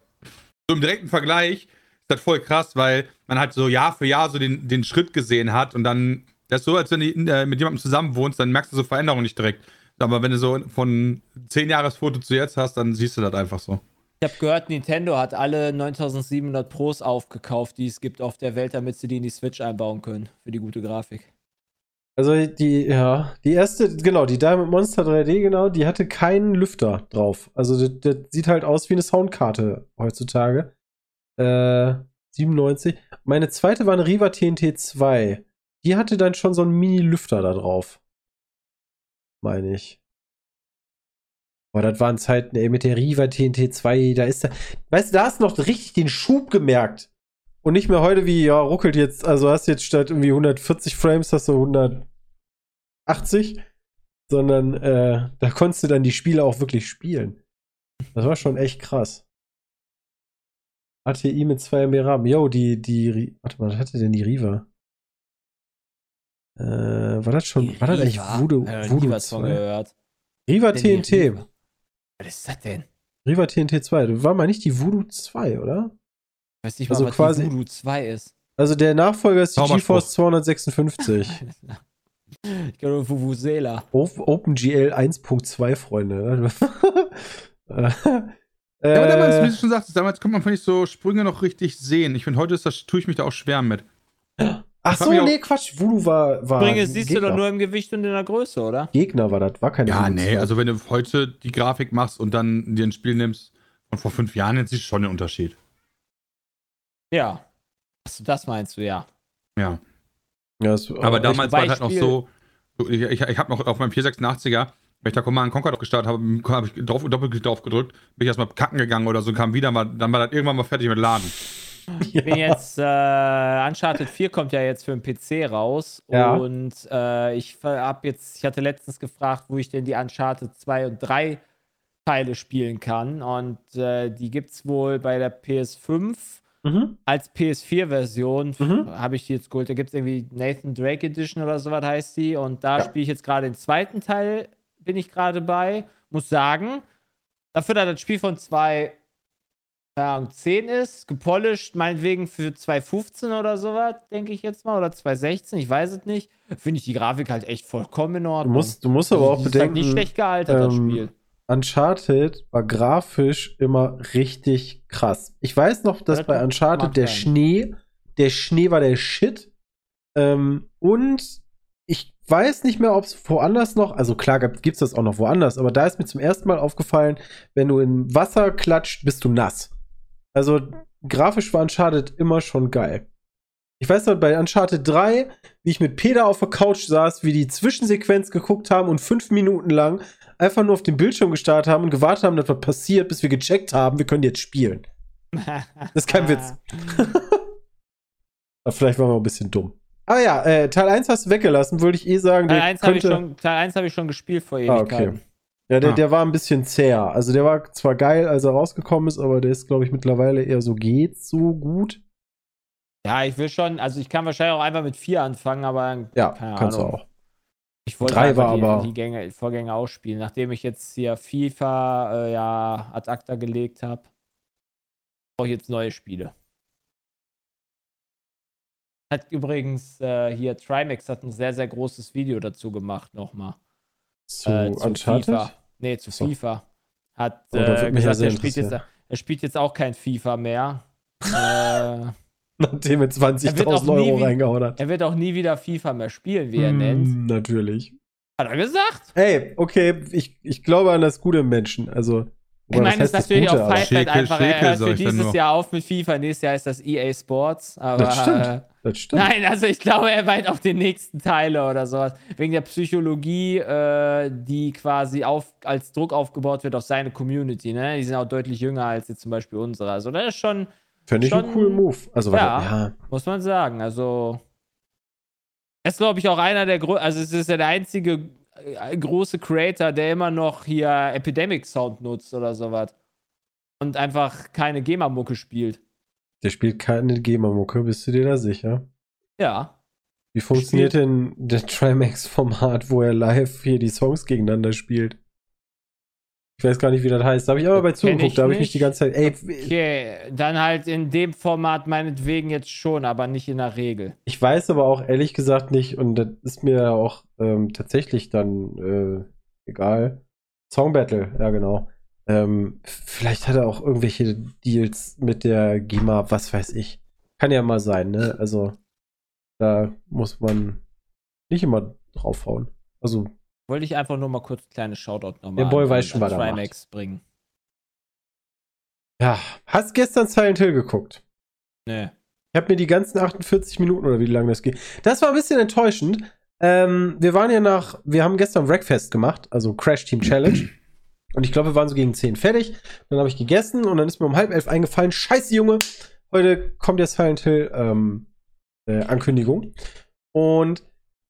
So im direkten Vergleich ist das voll krass, weil man halt so Jahr für Jahr so den, den Schritt gesehen hat und dann, das ist so, als wenn du mit jemandem zusammen wohnst, dann merkst du so Veränderungen nicht direkt. Aber wenn du so von 10 Jahresfoto zu jetzt hast, dann siehst du das einfach so. Ich habe gehört, Nintendo hat alle 9700 Pros aufgekauft, die es gibt auf der Welt, damit sie die in die Switch einbauen können. Für die gute Grafik. Also die, ja, die erste, genau, die Diamond Monster 3D, genau, die hatte keinen Lüfter drauf. Also das, das sieht halt aus wie eine Soundkarte heutzutage. Äh, 97. Meine zweite war eine Riva TNT 2. Die hatte dann schon so einen Mini-Lüfter da drauf. Meine ich. Boah, das waren Zeiten, ey, mit der Riva TNT 2, da ist da, weißt du, da hast du noch richtig den Schub gemerkt. Und nicht mehr heute wie, ja, ruckelt jetzt, also hast jetzt statt irgendwie 140 Frames, hast du 180, sondern äh, da konntest du dann die Spiele auch wirklich spielen. Das war schon echt krass. ATI mit 2 MB RAM. Yo, die, die, warte mal, was hatte denn die Riva? Äh, war das schon, war das eigentlich Riva? Voodoo, nie Voodoo von 2? gehört. Riva die TNT. Riva. Was ist das denn? Riva TNT 2. Das war mal nicht die Voodoo 2, oder? Ich weiß nicht Also mal, was quasi- die Voodoo 2 ist. Also der Nachfolger ist die. GeForce 256. ich glaube, Vuvuzela. Op- OpenGL 1.2, Freunde. äh, Ja, aber damals, wie äh, du schon sagtest, damals konnte man, finde ich, so Sprünge noch richtig sehen. Ich finde, heute ist das, tue ich mich da auch schwer mit. ach so, nee, Quatsch. Voodoo war. war Springe ein siehst du Gegner. doch nur im Gewicht und in der Größe, oder? Gegner war das, war keine Ja, Voodoo nee, 2. also wenn du heute die Grafik machst und dann dir ein Spiel nimmst von vor fünf Jahren, jetzt siehst du schon den Unterschied. Ja. Achso, das meinst du, ja. Ja. Ja, das, Aber äh, damals war es halt noch so, ich, ich, ich habe noch auf meinem 486er, wenn ich da Command Conquer drauf gestartet habe, habe ich drauf, doppelt drauf gedrückt, bin ich erstmal kacken gegangen oder so, kam wieder, mal, dann war das irgendwann mal fertig mit Laden. Ich bin jetzt, äh, Uncharted 4 kommt ja jetzt für den PC raus. Ja. Und äh, ich habe jetzt, ich hatte letztens gefragt, wo ich denn die Uncharted 2 und 3 Teile spielen kann. Und äh, die gibt es wohl bei der PS5 Mhm. als PS4-Version. Mhm. Habe ich die jetzt geholt. Da gibt es irgendwie Nathan Drake Edition oder sowas heißt die. Und da Ja. spiele ich jetzt gerade den zweiten Teil, bin ich gerade bei. Muss sagen, dafür, dass das Spiel von zwei keine Ahnung, 10 ist, gepolished, meinetwegen für 215 oder sowas, denke ich jetzt mal, oder 216, ich weiß es nicht, finde ich die Grafik halt echt vollkommen in Du Ordnung. musst, du musst aber auch die ist halt bedenken, nicht schlecht gealtert, das ähm, Spiel. Uncharted war grafisch immer richtig krass. Ich weiß noch, dass Das bei Uncharted der. Schnee, der Schnee war der Shit. Ähm, und ich weiß nicht mehr, ob es woanders noch, also klar gibt es das auch noch woanders, aber da ist mir zum ersten Mal aufgefallen, wenn du in Wasser klatscht, bist du nass. Also grafisch war Uncharted immer schon geil. Ich weiß noch, bei Uncharted 3, wie ich mit Peter auf der Couch saß, wie die Zwischensequenz geguckt haben und fünf Minuten lang einfach nur auf den Bildschirm gestartet haben und gewartet haben, dass was passiert, bis wir gecheckt haben, wir können jetzt spielen. Das ist kein Witz. Vielleicht waren wir ein bisschen dumm. Aber ja, äh, Teil 1 hast du weggelassen, würde ich eh sagen. Teil der 1 habe ich, könnte- schon- Teil 1 hab ich schon gespielt vor Ah, okay. Ja, der, Ah. der war ein bisschen zäher. Also der war zwar geil, als er rausgekommen ist, aber der ist, glaube ich, mittlerweile eher so geht so gut. Ja, ich will schon, also ich kann wahrscheinlich auch einfach mit 4 anfangen, aber Ja, kannst du auch. Ich wollte Drei war die, aber- die Gänge, Vorgänge ausspielen, nachdem ich jetzt hier FIFA äh, ja ad acta gelegt habe. Brauche ich jetzt neue Spiele. Hat übrigens äh, hier Trimax hat ein sehr, sehr großes Video dazu gemacht, nochmal. Zu Äh, zu Uncharted? FIFA. Nee, zu So. FIFA. Hat Oh, äh, gesagt, er spielt, jetzt, er spielt jetzt auch kein FIFA mehr. äh, Nachdem er Er wird auch 20.000 nie Euro reingehauen hat. er wird auch nie wieder FIFA mehr spielen, wie er Hm, nennt. Natürlich. Hat er gesagt? Ey, okay, ich, ich glaube an das gute im Menschen. Also, Ich meine, das ist natürlich auch Fight Schäkel, einfach. Er Schäkel, hört sag für dieses. Jahr auf mit FIFA. Nächstes Jahr ist das EA Sports. Aber, Das stimmt. Äh, Das stimmt. nein, also ich glaube, er meint auch den nächsten Teile oder sowas. Wegen der Psychologie, äh, die quasi auf, als Druck aufgebaut wird auf seine Community. Ne? Die sind auch deutlich jünger als jetzt zum Beispiel unsere. Also das ist schon, Fände ich einen coolen Move. Also, Ja. ja. muss man sagen. Also er ist, glaube ich, auch einer der Grö also es ist ja der einzige äh, große Creator, der immer noch hier Epidemic Sound nutzt oder sowas. Und einfach keine GEMA-Mucke spielt. Der spielt keine GEMA-Mucke, bist du dir da sicher? Ja. Wie funktioniert denn der Trimax-Format, wo er live hier die Songs gegeneinander spielt? Ich weiß gar nicht, wie das heißt. Da habe ich aber bei ich zugeguckt, da habe ich mich die ganze Zeit. Ey, Okay, dann halt in dem Format meinetwegen jetzt schon, aber nicht in der Regel. ich weiß aber auch ehrlich gesagt nicht, und das ist mir auch ähm, tatsächlich dann äh, egal. Song Battle, ja genau. Ähm, vielleicht hat er auch irgendwelche Deals mit der GEMA, was weiß ich. Kann ja mal sein, ne? Also, da muss man nicht immer draufhauen. Also, Wollte ich einfach nur mal kurz ein kleines Shoutout nochmal Der Boy an- weiß an schon, was er macht. Trimax bringen. ja. Hast gestern Silent Hill geguckt? Nee. Ich habe mir die ganzen 48 Minuten oder wie lange das geht. Das war ein bisschen enttäuschend. Ähm, wir waren ja nach, wir haben gestern Wreckfest gemacht, also Crash Team Challenge. Und ich glaube, wir waren so gegen 10 fertig. Dann habe ich gegessen und dann ist mir um halb elf eingefallen, scheiße Junge, heute kommt der Silent Hill ähm, äh, Ankündigung. Und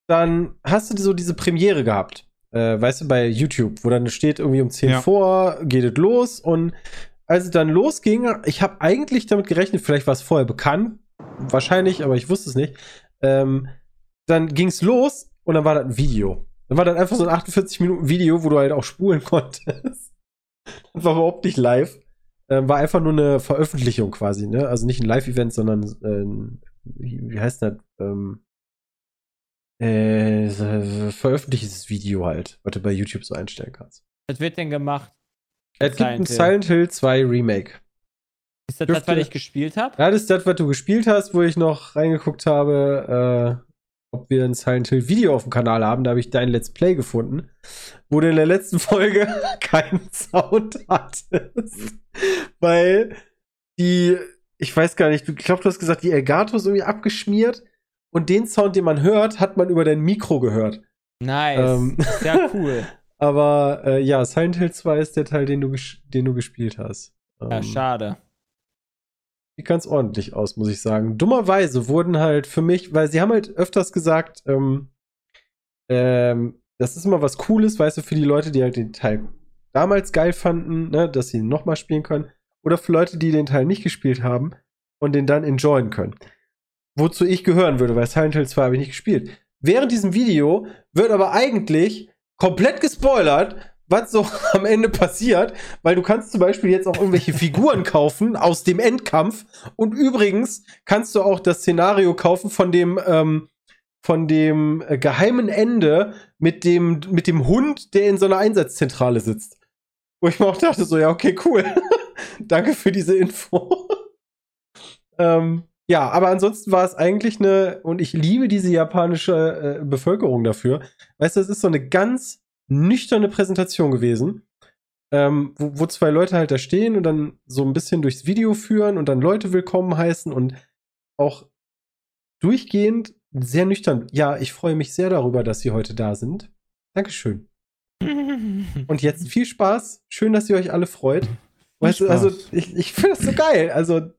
dann hast du so diese Premiere gehabt, äh, weißt du, bei YouTube, wo dann steht irgendwie um 10 Ja. vor, geht es los. Und als es dann losging, ich habe eigentlich damit gerechnet, vielleicht war es vorher bekannt, wahrscheinlich, aber ich wusste es nicht. Ähm, dann ging es los und dann war das ein Video. Dann war das einfach so ein 48 Minuten Video, wo du halt auch spulen konntest. Das war überhaupt nicht live. Ähm, war einfach nur eine Veröffentlichung quasi, ne? Also nicht ein Live-Event, sondern ähm, wie, wie heißt das? Ähm, äh, veröffentlichtes Video halt, was du bei YouTube so einstellen kannst. Was wird denn gemacht? Es gibt ein Silent Hill 2 Remake. Ist das das, Dürfte- was ich gespielt habe? Ja, das ist das, was du gespielt hast, wo ich noch reingeguckt habe, äh, ob wir ein Silent Hill Video auf dem Kanal haben. Da habe ich dein Let's Play gefunden, wo du in der letzten Folge keinen Sound hattest. Weil die, ich weiß gar nicht, du- ich glaube, du hast gesagt, die Elgato ist irgendwie abgeschmiert und den Sound, den man hört, hat man über dein Mikro gehört. Nice. Ähm. Sehr cool. Aber äh, ja, Silent Hill 2 ist der Teil, den du, den du gespielt hast. Ja, Ähm, schade. Sieht ganz ordentlich aus, muss ich sagen. Dummerweise wurden halt für mich, weil sie haben halt öfters gesagt, ähm, ähm, das ist immer was Cooles, weißt du, für die Leute, die halt den Teil damals geil fanden, ne, dass sie ihn nochmal spielen können. Oder für Leute, die den Teil nicht gespielt haben und den dann enjoyen können. Wozu ich gehören würde, weil Silent Hill 2 habe ich nicht gespielt. Während diesem Video wird aber eigentlich komplett gespoilert, was so am Ende passiert, weil du kannst zum Beispiel jetzt auch irgendwelche Figuren kaufen aus dem Endkampf und übrigens kannst du auch das Szenario kaufen von dem ähm, von dem äh, geheimen Ende mit dem mit dem Hund, der in so einer Einsatzzentrale sitzt. Wo ich mir auch dachte so ja okay cool, danke für diese Info. ähm, ja, aber ansonsten war es eigentlich eine und ich liebe diese japanische äh, Bevölkerung dafür. Weißt du, es ist so eine ganz nüchterne Präsentation gewesen, ähm, wo, wo zwei Leute halt da stehen und dann so ein bisschen durchs Video führen und dann Leute willkommen heißen und auch durchgehend sehr nüchtern. Ja, ich freue mich sehr darüber, dass Sie heute da sind. Dankeschön. Und jetzt viel Spaß. Schön, dass ihr euch alle freut. Weißt du, also ich, ich finde das so geil. Also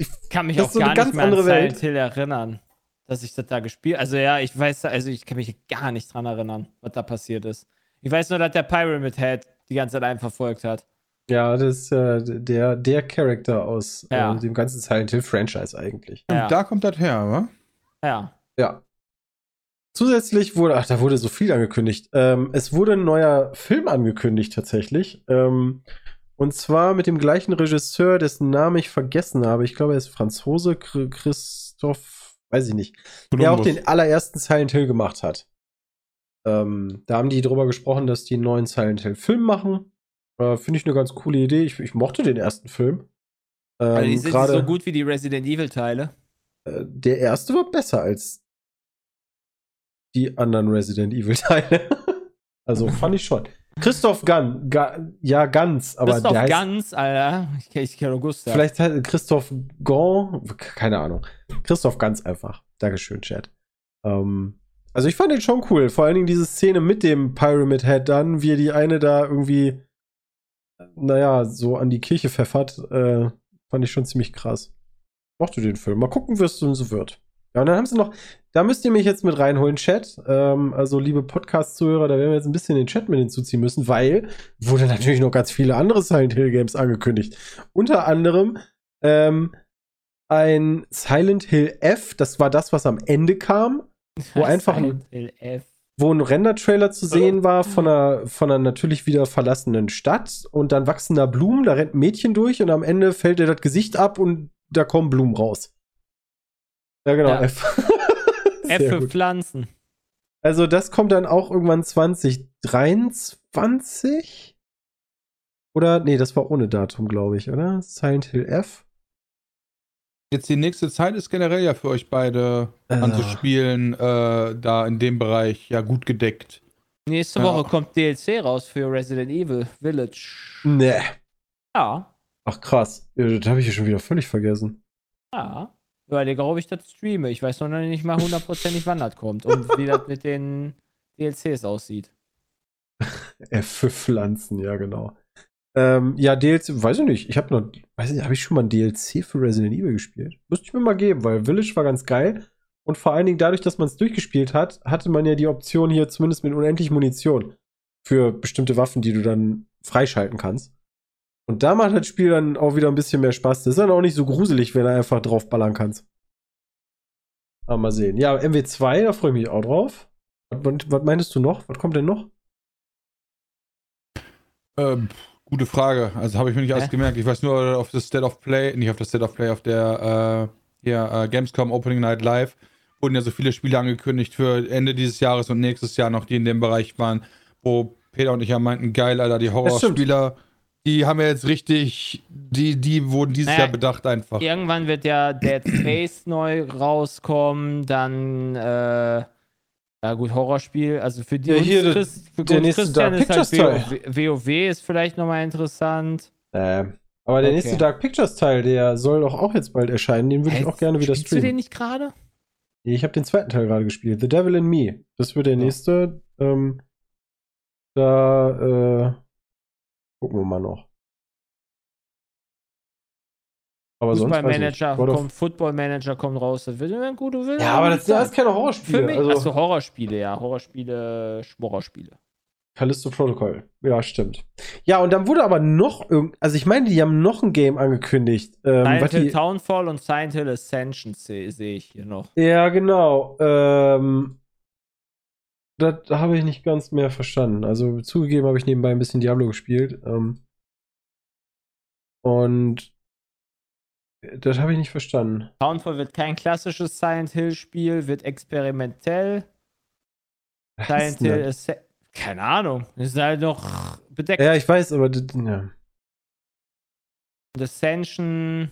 Ich kann mich auch so gar ganz nicht mehr an Silent. Hill erinnern, dass ich das da gespielt Also ja, ich weiß, also ich kann mich gar nicht dran erinnern, was da passiert ist. Ich weiß nur, dass der Pyramid Head die ganze Zeit einen verfolgt hat. Ja, das ist äh, der, der Charakter aus Ja. äh, dem ganzen Silent Hill Franchise eigentlich. Ja. Und da kommt das her, wa? Ja. Ja. Zusätzlich wurde, ach, da wurde so viel angekündigt. Ähm, es wurde ein neuer Film angekündigt tatsächlich. Ähm, und zwar mit dem gleichen Regisseur, dessen Namen ich vergessen habe. Ich glaube, er ist Franzose, Chr- Christoph, weiß ich nicht. Der auch Columbus. den allerersten Silent Hill gemacht hat. Ähm, da haben die drüber gesprochen, dass die einen neuen Silent Hill Film machen. Äh, Finde ich eine ganz coole Idee. Ich, ich mochte den ersten Film. Ähm, Also die sind gerade- so gut wie die Resident Evil Teile. äh, der erste war besser als die anderen Resident Evil Teile. also fand ich schon. Christoph Gunn, Ga ja ganz, aber Christoph der heißt, Ganz, Alter. Ich kenne ich kenn Augusta. vielleicht heißt Christoph Gon, keine Ahnung. Christoph Ganz einfach. Dankeschön, Chat. Ähm, also ich fand den schon cool. Vor allen Dingen diese Szene mit dem Pyramid Head dann, wie er die eine da irgendwie, naja, so an die Kirche pfeffert, äh, fand ich schon ziemlich krass. Mochte den Film. Mal gucken, wie es so wird. Ja, und dann haben sie noch, da müsst ihr mich jetzt mit reinholen, Chat. Ähm, also, liebe Podcast-Zuhörer, da werden wir jetzt ein bisschen den Chat mit hinzuziehen müssen, weil wurde natürlich noch ganz viele andere Silent Hill Games angekündigt. Unter anderem ähm, ein Silent Hill F, das war das, was am Ende kam, wo einfach ein- wo ein Render-Trailer zu sehen war von einer, von einer natürlich wieder verlassenen Stadt und dann wachsen da Blumen, da rennt ein Mädchen durch und am Ende fällt ihr das Gesicht ab und da kommen Blumen raus. Ja, genau, Ja. F. F für gut. Pflanzen. Also das kommt dann auch irgendwann 2023? Oder, nee, das war ohne Datum, glaube ich, oder? Silent Hill F? Jetzt die nächste Zeit ist generell ja für euch beide Äh. anzuspielen, äh, da in dem Bereich ja gut gedeckt. Nächste Ja. Woche kommt DLC raus für Resident Evil Village. Nee. Ja. Ach krass, das habe ich ja schon wieder völlig vergessen. Ja. Überlege, ob ich das streame. Ich weiß noch nicht mal hundertprozentig, wann das kommt und wie das mit den DLCs aussieht. F für Pflanzen, ja, genau. Ähm, ja, DLC, weiß ich nicht. Ich habe noch, weiß nicht, habe ich schon mal ein DLC für Resident Evil gespielt? Müsste ich mir mal geben, weil Village war ganz geil. Und vor allen Dingen dadurch, dass man es durchgespielt hat, hatte man ja die Option hier zumindest mit unendlich Munition für bestimmte Waffen, die du dann freischalten kannst. Und da macht das Spiel dann auch wieder ein bisschen mehr Spaß. Das ist dann auch nicht so gruselig, wenn du einfach drauf ballern kannst. Aber mal sehen. Ja, MW2, da freue ich mich auch drauf. Was, was meinst du noch? Was kommt denn noch? Ähm, gute Frage. Also habe ich mir nicht alles gemerkt. Ich weiß nur auf das State of Play, nicht auf das State of Play, auf der äh, hier, äh, Gamescom Opening Night Live wurden ja so viele Spiele angekündigt für Ende dieses Jahres und nächstes Jahr noch, die in dem Bereich waren, wo Peter und ich ja meinten, geil, Alter, die. Horrorspieler, die haben ja jetzt richtig, die, die wurden dieses Naja, Jahr bedacht einfach. Irgendwann wird ja Dead Space neu rauskommen, dann äh, ja gut, Horrorspiel, also für die Ja, uns hier der- Christ, für der uns nächste Christian Dark ist halt Pictures WoW, WoW ist vielleicht nochmal interessant. Äh, aber der Okay. nächste Dark Pictures Teil, der soll doch auch jetzt bald erscheinen. Den würde ich auch gerne wieder Spielst du den streamen. nicht gerade? Nee, Ich habe den zweiten Teil gerade gespielt. The Devil in Me. Das wird der Ja. nächste. Ähm, da äh, gucken wir mal noch. Aber. Fußballmanager kommt, Football Manager kommt raus, das wird ein guter Will. Ja, aber das, das ist keine Horrorspiele. für mich. Also, Achso, Horrorspiele, ja. Horrorspiele, Horrorspiele. Callisto Protocol. Ja, stimmt. Ja, und dann wurde aber noch irgend, also ich meine, die haben noch ein Game angekündigt. Ähm, Silent Hill Townfall und Silent Hill Ascension sehe seh ich hier noch. Ja, genau. Ähm, das habe ich nicht ganz mehr verstanden. Also zugegeben habe ich nebenbei ein bisschen Diablo gespielt. Ähm, und das habe ich nicht verstanden. Townfall wird kein klassisches Silent Hill Spiel, wird experimentell. Was Silent Hill ist. Keine Ahnung. Ist halt noch bedeckt. Ja, ich weiß, aber das, ja. Und Ascension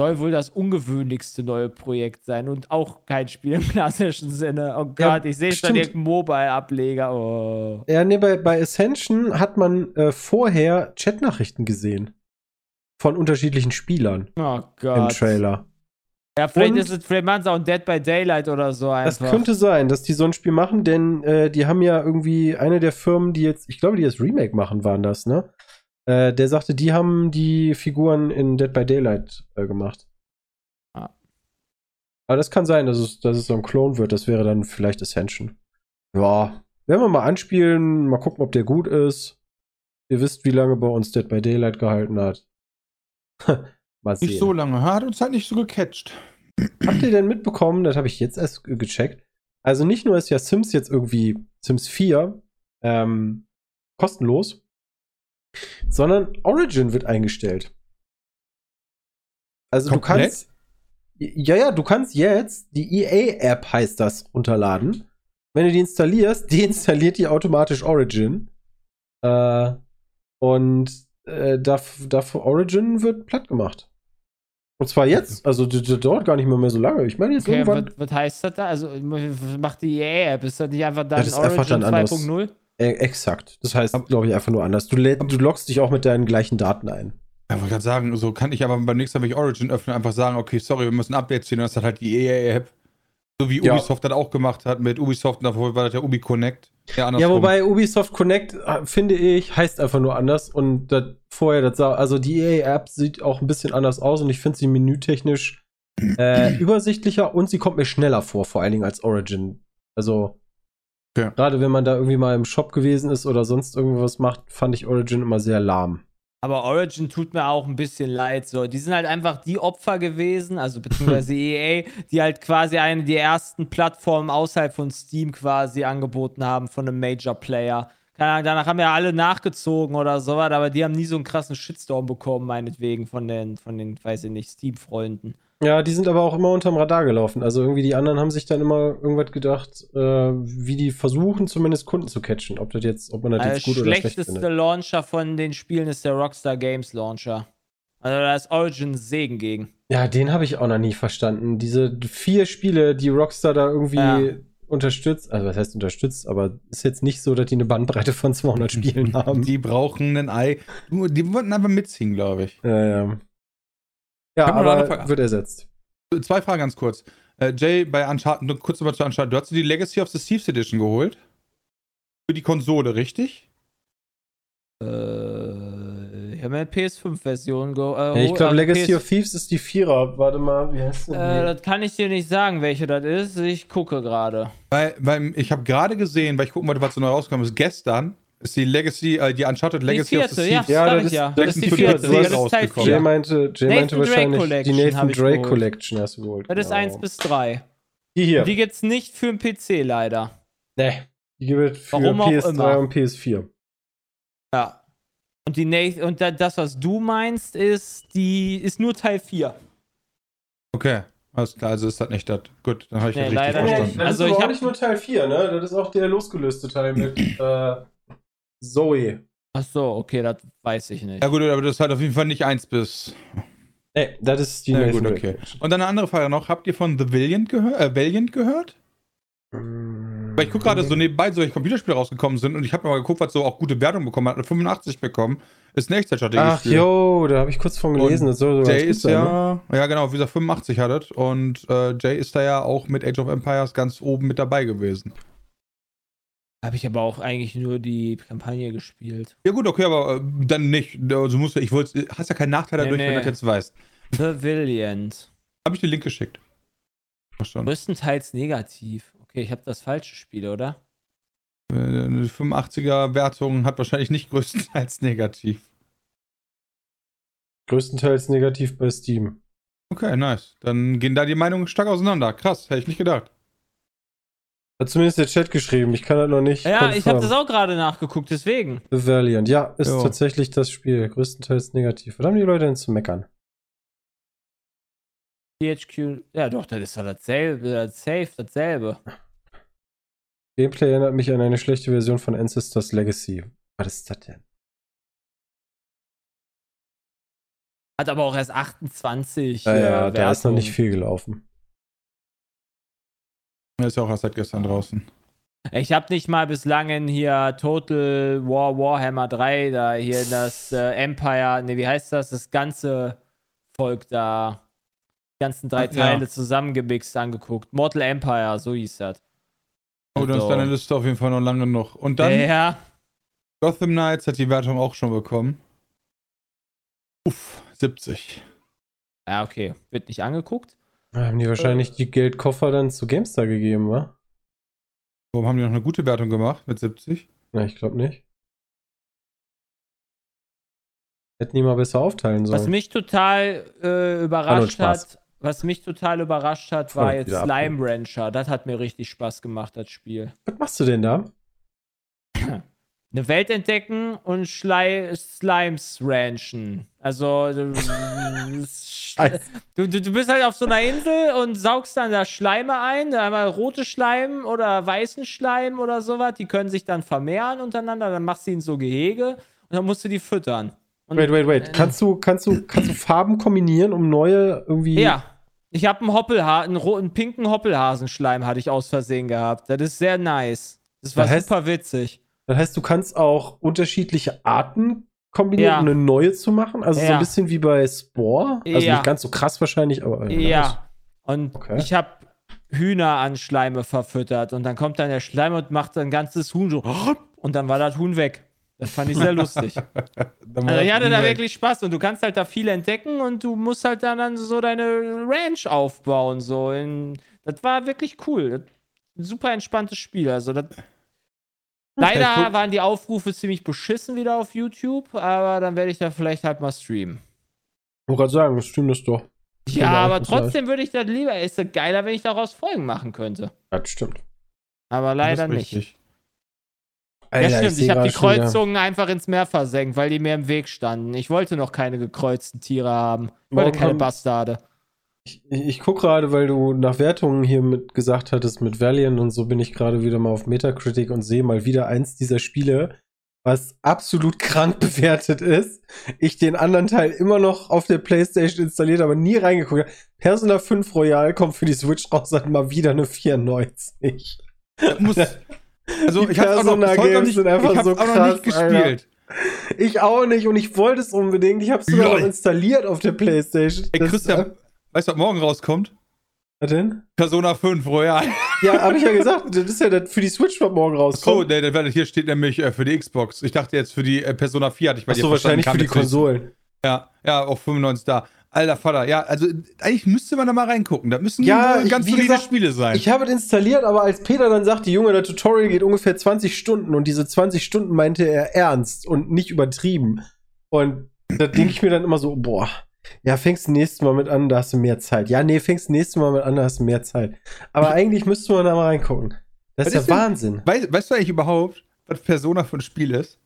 soll wohl das ungewöhnlichste neue Projekt sein und auch kein Spiel im klassischen Sinne. Oh Gott, Ja, ich sehe schon irgendeinen Mobile-Ableger. Oh. Ja, nee, bei, bei Ascension hat man äh, vorher Chatnachrichten gesehen. Von unterschiedlichen Spielern oh im Gott. Trailer. Ja, vielleicht Und- ist es, sie auch Dead by Daylight oder so einfach. Das könnte sein, dass die so ein Spiel machen, denn äh, die haben ja irgendwie eine der Firmen, die jetzt, ich glaube, die das Remake machen, waren das, ne? Äh, der sagte, die haben die Figuren in Dead by Daylight äh, gemacht. Ah. Aber das kann sein, dass es, dass es so ein Klon wird. Das wäre dann vielleicht Ascension. Ja, werden wir mal anspielen, mal gucken, ob der gut ist. Ihr wisst, wie lange bei uns Dead by Daylight gehalten hat. Mal sehen. Nicht so lange. Hat uns halt nicht so gecatcht. Habt ihr denn mitbekommen, das habe ich jetzt erst ge- gecheckt. Also nicht nur ist ja Sims jetzt irgendwie Sims 4 ähm, kostenlos, sondern Origin wird eingestellt. Also Komplett? du kannst ja, ja, du kannst jetzt die EA-App heißt das runterladen. Wenn du die installierst, deinstalliert die automatisch Origin. Äh, und äh, dafür, dafür Origin wird platt gemacht. Und zwar jetzt, also das, das dauert gar nicht mehr, mehr so lange. Ich meine jetzt Okay, irgendwann. was, was heißt das da? Also, was macht die EA-App? Ist das nicht einfach dann Das anders. 2.0? Äh, exakt. Das heißt, glaube ich, einfach nur anders. Du, du loggst dich auch mit deinen gleichen Daten ein. Ja, wollte gerade sagen, so kann ich aber beim nächsten Mal, wenn ich Origin öffne, einfach sagen, okay, sorry, wir müssen ein Update ziehen. Und das hat halt die EA-App. So wie Ja. Ubisoft das auch gemacht hat mit Ubisoft und davor war das ja Ubi Connect. Ja, Ja, wobei Ubisoft Connect, äh, finde ich, heißt einfach nur anders. Und das vorher, das sah, also die EA-App sieht auch ein bisschen anders aus und ich finde sie menütechnisch äh, übersichtlicher und sie kommt mir schneller vor, vor allen Dingen als Origin. Also, Okay. gerade wenn man da irgendwie mal im Shop gewesen ist oder sonst irgendwas macht, fand ich Origin immer sehr lahm. Aber Origin tut mir auch ein bisschen leid. So, die sind halt einfach die Opfer gewesen, also beziehungsweise EA, die halt quasi eine der ersten Plattformen außerhalb von Steam quasi angeboten haben von einem Major Player. Keine Ahnung, danach haben ja alle nachgezogen oder sowas, aber die haben nie so einen krassen Shitstorm bekommen, meinetwegen, von den, von den, weiß ich nicht, Steam-Freunden. Ja, die sind aber auch immer unterm Radar gelaufen. Also irgendwie die anderen haben sich dann immer irgendwas gedacht, äh, wie die versuchen, zumindest Kunden zu catchen. Ob das jetzt, ob man das Der jetzt gut oder schlecht schlechteste findet. Launcher von den Spielen ist der Rockstar Games Launcher. Also da ist Origin Segen gegen. Ja, den habe ich auch noch nie verstanden. Diese vier Spiele, die Rockstar da irgendwie Ja. unterstützt, also was heißt unterstützt, aber ist jetzt nicht so, dass die eine Bandbreite von 200 Spielen haben. Die brauchen ein Ei. Die wollten einfach mitziehen, glaube ich. ja, ja. Ja, aber wird ersetzt. Zwei Fragen ganz kurz. Äh, Jay, bei Uncharted, kurz nochmal zu Uncharted. Du hast dir die Legacy of the Thieves Edition geholt? Für die Konsole, richtig? Äh, ich habe mir eine PS5-Version geholt. Ja, ich glaube, Legacy of Thieves ist die Vierer. Warte mal, wie heißt denn Äh, die? das kann ich dir nicht sagen, welche das ist. Ich gucke gerade. Weil, weil ich habe gerade gesehen, weil ich gucken wollte, was so neu rausgekommen ist, gestern ist die Legacy, äh, die Uncharted Die Legacy of the vierte, ja. Ja, das ist- ja. das ist die vierte. vierte, Das ist Teil rausgekommen. Jay 4. meinte, Jay Nathan meinte Drake wahrscheinlich Collection die Nathan Drake geholt. Collection hast du geholt. Das ist genau. 1 bis 3. Die hier. Die gibt's nicht für den PC leider. nee. Die gibt es für Warum auch PS3 immer. und PS4. Ja. Und die Nath und da- das, was du meinst, ist die ist nur Teil 4. Okay, alles klar, also ist das nicht das. Gut, dann habe ich Nee, das richtig leider nicht. verstanden. Das Also ist ich auch hab- nicht nur Teil 4, ne? Das ist auch der losgelöste Teil mit äh, Zoe. Ach so, okay, das weiß ich nicht. Ja gut, aber das ist halt auf jeden Fall nicht 1 bis. Nee, das ist die Ja, gut, okay. Und dann eine andere Frage noch. Habt ihr von The Valiant, gehör äh, Valiant gehört? Mm. Weil ich gucke gerade so nebenbei, solche Computerspiele rausgekommen sind und ich habe mal geguckt, was so auch gute Wertung bekommen hat. Hat 85 bekommen. Ist ein Echtzeitstrategie. Ach, jo, da habe ich kurz von gelesen. Und Das soll so Jay ist sein, ne? ja, ja genau, wie gesagt, 85 hat es. Und äh, Jay ist da ja auch mit Age of Empires ganz oben mit dabei gewesen. Habe ich aber auch eigentlich nur die Kampagne gespielt. Ja gut, okay, aber äh, dann nicht. Also musst du, ich wollte, hast ja keinen Nachteil Nee, dadurch, wenn nee. du das jetzt weißt. The Valiant. Habe ich den Link geschickt. Verstanden. Größtenteils negativ. Okay, ich habe das falsche Spiel, oder? Äh, Eine 85er Wertung hat wahrscheinlich nicht größtenteils negativ. Größtenteils negativ bei Steam. Okay, nice. Dann gehen da die Meinungen stark auseinander. Krass, hätte ich nicht gedacht. Hat zumindest der Chat geschrieben. Ich kann das noch nicht. Ja, ich habe das auch gerade nachgeguckt, deswegen. The Valiant. Ja, ist Jo. tatsächlich das Spiel. Größtenteils negativ. Was haben die Leute denn zu meckern? THQ. Ja, doch, das ist doch dasselbe. Das safe, dasselbe. Gameplay erinnert mich an eine schlechte Version von Ancestors Legacy. Was ist das denn? Hat aber auch erst 28. Ja, äh, ja, da ist noch nicht viel gelaufen. Er ist ja auch erst seit gestern draußen. Ich habe nicht mal bislang hier Total War Warhammer 3, da hier das äh, Empire, ne, wie heißt das? Das ganze Volk da, die ganzen drei Ach, ja. Teile zusammengemixt angeguckt. Mortal Empire, so hieß das. Oh, dann ist Also- deine Liste auf jeden Fall noch lange noch. Und dann ja, Gotham Knights hat die Wertung auch schon bekommen. Uff, 70. ja, okay. Wird nicht angeguckt. Haben die wahrscheinlich die Geldkoffer dann zu GameStar gegeben, wa? Warum haben die noch eine gute Wertung gemacht mit 70? Na, ich glaube nicht. Hätten die mal besser aufteilen sollen. Was mich total äh, überrascht hat, was mich total überrascht hat, war Voll jetzt Slime Rancher. Das hat mir richtig Spaß gemacht, das Spiel. Was machst du denn da? Eine Welt entdecken und Schlei Slimes ranchen. Also du, du, du, bist halt auf so einer Insel und saugst dann da Schleime ein, einmal rote Schleim oder weißen Schleim oder sowas. Die können sich dann vermehren untereinander. Dann machst du ihnen so Gehege und dann musst du die füttern. Und, Wait, wait, wait. Kannst du, kannst du, kannst du Farben kombinieren, um neue irgendwie. Ja. Ich habe einen einen, einen pinken Hoppelhasenschleim hatte ich aus Versehen gehabt. Das ist sehr nice. Das war Das heißt- super witzig. Das heißt, du kannst auch unterschiedliche Arten kombinieren, Ja. um eine neue zu machen. Also so Ja. ein bisschen wie bei Spore. Also Ja. nicht ganz so krass wahrscheinlich, aber. äh, Ja. Und Okay. ich habe Hühner an Schleime verfüttert und dann kommt dann der Schleim und macht ein ganzes Huhn so und dann war das Huhn weg. Das fand ich sehr lustig. Also ich hatte da wirklich Spaß und du kannst halt da viel entdecken und du musst halt dann, so deine Ranch aufbauen. So das war wirklich cool. Ein super entspanntes Spiel. Also das, Leider waren die Aufrufe ziemlich beschissen wieder auf YouTube, aber dann werde ich da vielleicht halt mal streamen. Ich wollte gerade sagen, das stimmt das doch. Ja, Ja, aber trotzdem würde ich das lieber. Ist das geiler, wenn ich daraus Folgen machen könnte. Ja, das stimmt. Aber leider nicht. richtig. Ja, stimmt. seh Ich habe die Kreuzungen einfach ins Meer versenkt, weil die mir im Weg standen. Ich wollte noch keine gekreuzten Tiere haben. Ich wollte Morgen keine Bastarde. Ich, ich gucke gerade, weil du nach Wertungen hier mit gesagt hattest mit Valiant und so bin ich gerade wieder mal auf Metacritic und sehe mal wieder eins dieser Spiele, was absolut krank bewertet ist. Ich den anderen Teil immer noch auf der Playstation installiert, aber nie reingeguckt habe. Persona 5 Royal kommt für die Switch raus, hat mal wieder eine 94. Muss, also Die ich hab's auch noch, Games nicht, sind einfach ich so auch noch krass, nicht gespielt. Ich auch nicht und ich wollte es unbedingt. Ich habe es sogar noch installiert auf der Playstation. Ey, Christian, weißt du, was morgen rauskommt? was denn? Persona 5 Royal. Ja, habe ich ja gesagt. Das ist ja für die Switch, was morgen rauskommt. nee, nee, hier steht nämlich äh, für die Xbox. Ich dachte jetzt für die äh, Persona 4 hatte ich bei Ach dir so, wahrscheinlich für die. Konsolen. Ja, ja, auch 95 da. Alter Vater, ja, also eigentlich müsste man da mal reingucken. Da müssen Ja, ich- ganz solide gesagt, Spiele sein. Ich habe es installiert, aber als Peter dann sagte, Junge, der Tutorial geht ungefähr 20 Stunden und diese 20 Stunden meinte er ernst und nicht übertrieben. Und da denke ich mir dann immer so, boah, ja, fängst nächstes Mal mit an, da hast du mehr Zeit. Ja, nee, fängst nächstes Mal mit an, da hast du mehr Zeit. Aber eigentlich müsste man da mal reingucken. Das ist Was ja ist denn- Wahnsinn. Weißt, weißt du eigentlich überhaupt, was Persona für ein Spiel ist?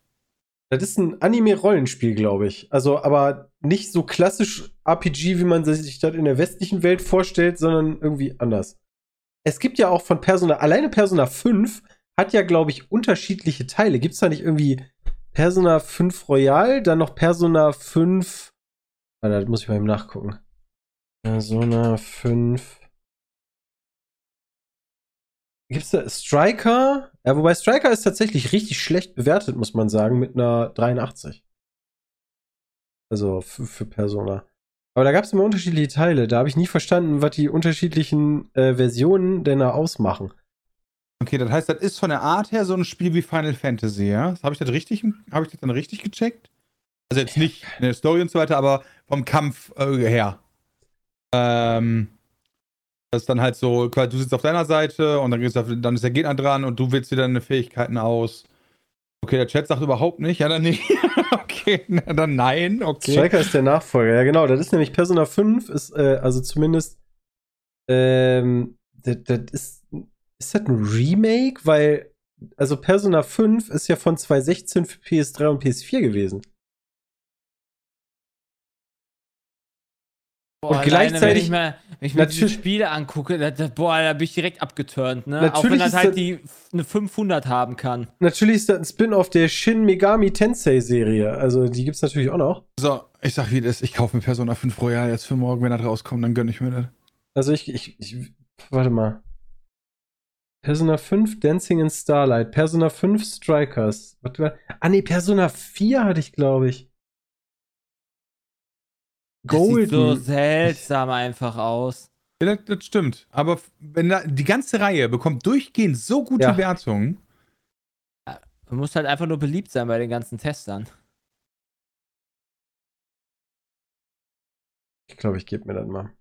Das ist ein Anime-Rollenspiel, glaube ich. Also, aber nicht so klassisch RPG, wie man sich das in der westlichen Welt vorstellt, sondern irgendwie anders. Es gibt ja auch von Persona, alleine Persona 5 hat ja, glaube ich, unterschiedliche Teile. Gibt es da nicht irgendwie Persona 5 Royal, dann noch Persona 5. Ah, da muss ich mal eben nachgucken. Persona 5. Gibt's da Striker? Ja, wobei Striker ist tatsächlich richtig schlecht bewertet, muss man sagen, mit einer 83. Also für, für Persona. Aber da gab es immer unterschiedliche Teile. Da habe ich nie verstanden, was die unterschiedlichen äh, Versionen denn da ausmachen. Okay, das heißt, das ist von der Art her so ein Spiel wie Final Fantasy, ja? Habe ich das richtig, habe ich das dann richtig gecheckt? Also jetzt nicht in der Story und so weiter, aber vom Kampf äh, her. Ähm, das ist dann halt so, du sitzt auf deiner Seite und dann, ist, der- dann ist der Gegner dran und du wählst dir deine Fähigkeiten aus. Okay, der Chat sagt überhaupt nicht. Ja, dann nicht. okay, na, dann nein. Okay. Striker ist der Nachfolger. Ja, genau. Das ist nämlich Persona 5, ist äh, also zumindest. Ähm, das, das ist. Ist das ein Remake? Weil. Also Persona 5 ist ja von 2016 für PS3 und PS4 gewesen. Boah, Und alleine, gleichzeitig- wenn ich, mir, wenn ich mir diese Spiele angucke, da, da, boah, da bin ich direkt abgeturnt, ne? Auch Natürlich wenn das halt das- die eine 500 haben kann. Natürlich ist das ein Spin-off der Shin Megami Tensei-Serie. Also die gibt's natürlich auch noch. So, ich sag wie das ist. Ich kaufe mir Persona 5 Royal jetzt für morgen, wenn das rauskommt, dann gönn ich mir das. Also ich, ich, ich warte mal. Persona 5 Dancing in Starlight, Persona 5 Strikers. Warte mal. Ah nee, Persona 4 hatte ich, glaube ich. Das sieht so Golden. seltsam einfach aus. Ja, das, das stimmt. Aber wenn da, die ganze Reihe bekommt durchgehend so gute Ja. Wertungen. Man muss halt einfach nur beliebt sein bei den ganzen Testern. Ich glaube, ich gebe mir das mal.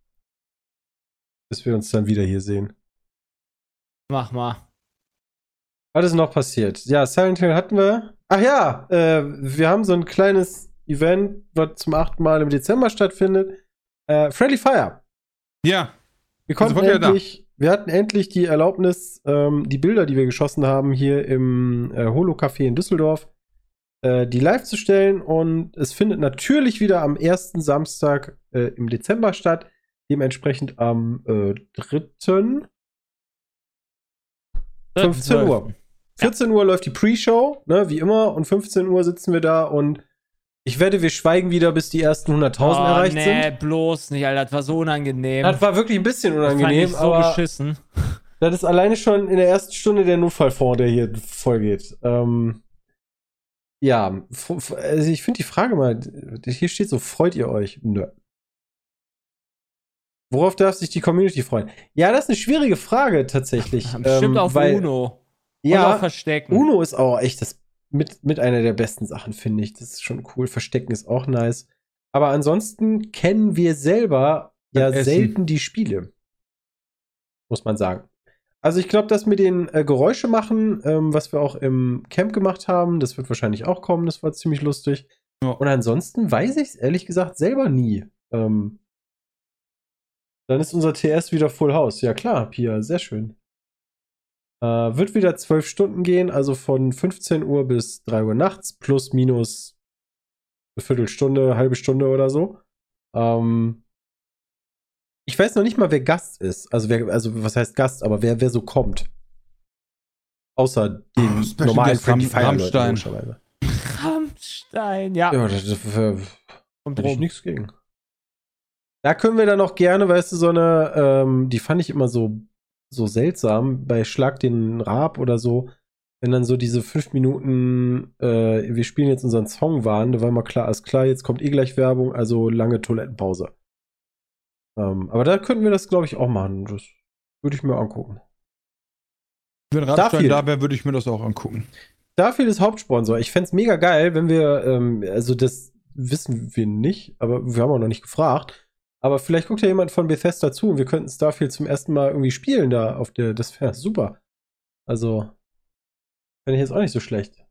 Bis wir uns dann wieder hier sehen. Mach mal. Was ist noch passiert? Ja, Silent Hill hatten wir. Ach ja, äh, wir haben so ein kleines Event, was zum achten Mal im Dezember stattfindet. Äh, Friendly Fire. Ja. Wir konnten da. endlich, wir hatten endlich die Erlaubnis, ähm, die Bilder, die wir geschossen haben, hier im äh, Holo-Café in Düsseldorf, äh, die live zu stellen. Und es findet natürlich wieder am ersten Samstag äh, im Dezember statt. Dementsprechend am äh, 3. 15 Uhr. 14 Uhr läuft die Pre-Show, ne, wie immer. Und 15 Uhr sitzen wir da und ich wette, wir schweigen wieder, bis die ersten 100.000 Oh, erreicht nee, sind. bloß nicht, Alter. Das war so unangenehm. Das war wirklich ein bisschen Das fand unangenehm, ich so aber beschissen. das ist alleine schon in der ersten Stunde der Notfallfonds, der hier voll geht. Ähm, ja, also ich finde die Frage mal, hier steht so, freut ihr euch? Nö. Worauf darf sich die Community freuen? Ja, das ist eine schwierige Frage tatsächlich. Bestimmt ähm, auf weil, Uno. Ja. Uno ist auch echt das mit, mit einer der besten Sachen, finde ich. Das ist schon cool. Verstecken ist auch nice. Aber ansonsten kennen wir selber ja Essen. selten die Spiele. Muss man sagen. Also ich glaube, das mit den äh, Geräusche machen, ähm, was wir auch im Camp gemacht haben, das wird wahrscheinlich auch kommen. Das war ziemlich lustig. Ja. Und ansonsten weiß ich es ehrlich gesagt selber nie. Ähm, dann ist unser TS wieder Full House. Ja klar, Pia, sehr schön. Äh, wird wieder zwölf Stunden gehen, also von 15 Uhr bis 3 Uhr nachts, plus minus eine Viertelstunde, halbe Stunde oder so. Ähm, ich weiß noch nicht mal, wer Gast ist. Also, wer, also was heißt Gast, aber wer, wer so kommt. Außer den Oh, normalen Friendly Ram- Fire Rammstein. logischerweise. Rammstein, ja. Ja, das, das, das, Kommt Hätte ich nichts gegen. Da können wir dann auch gerne, weißt du, so eine, ähm, die fand ich immer so, so seltsam, bei Schlag den Rab oder so, wenn dann so diese fünf Minuten, äh, wir spielen jetzt unseren Song waren, da war mal klar, alles klar, jetzt kommt eh gleich Werbung, also lange Toilettenpause. Ähm, aber da könnten wir das, glaube ich, auch machen. Das würde ich mir angucken. Wenn Rammstein da wäre, würde ich mir das auch angucken. Starfield ist Hauptsponsor. Ich fände es mega geil, wenn wir, ähm, also das wissen wir nicht, aber wir haben auch noch nicht gefragt. Aber vielleicht guckt ja jemand von Bethesda zu und wir könnten Starfield zum ersten Mal irgendwie spielen da auf der, das wäre super. Also, fände ich jetzt auch nicht so schlecht.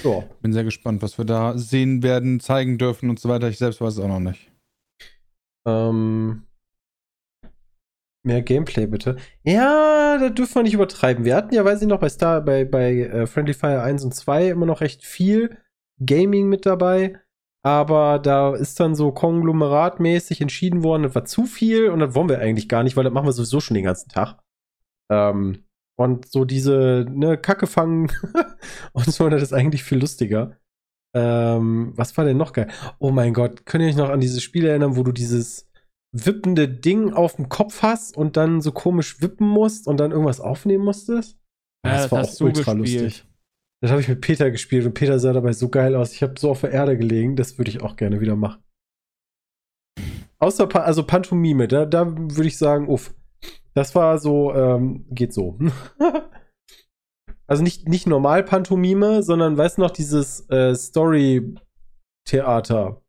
So. Bin sehr gespannt, was wir da sehen werden, zeigen dürfen und so weiter. Ich selbst weiß es auch noch nicht. Ähm, mehr Gameplay bitte. Ja, da dürfen wir nicht übertreiben. Wir hatten ja, weiß ich noch, bei Star, bei, bei äh, Friendly Fire 1 und 2 immer noch recht viel Gaming mit dabei. Aber da ist dann so konglomeratmäßig entschieden worden, das war zu viel und das wollen wir eigentlich gar nicht, weil das machen wir sowieso schon den ganzen Tag. Ähm, und so diese, ne, Kacke fangen und so, das ist eigentlich viel lustiger. Ähm, was war denn noch geil? Oh mein Gott, könnt ihr euch noch an dieses Spiel erinnern, wo du dieses wippende Ding auf dem Kopf hast und dann so komisch wippen musst und dann irgendwas aufnehmen musstest? Ja, das hast du gespielt. Das habe ich mit Peter gespielt und Peter sah dabei so geil aus. Ich habe so auf der Erde gelegen, das würde ich auch gerne wieder machen. Außer, Pa- also Pantomime, da, da würde ich sagen, uff. Das war so, ähm, geht so. also nicht, nicht normal Pantomime, sondern, weißt du noch, dieses äh, Story-Theater.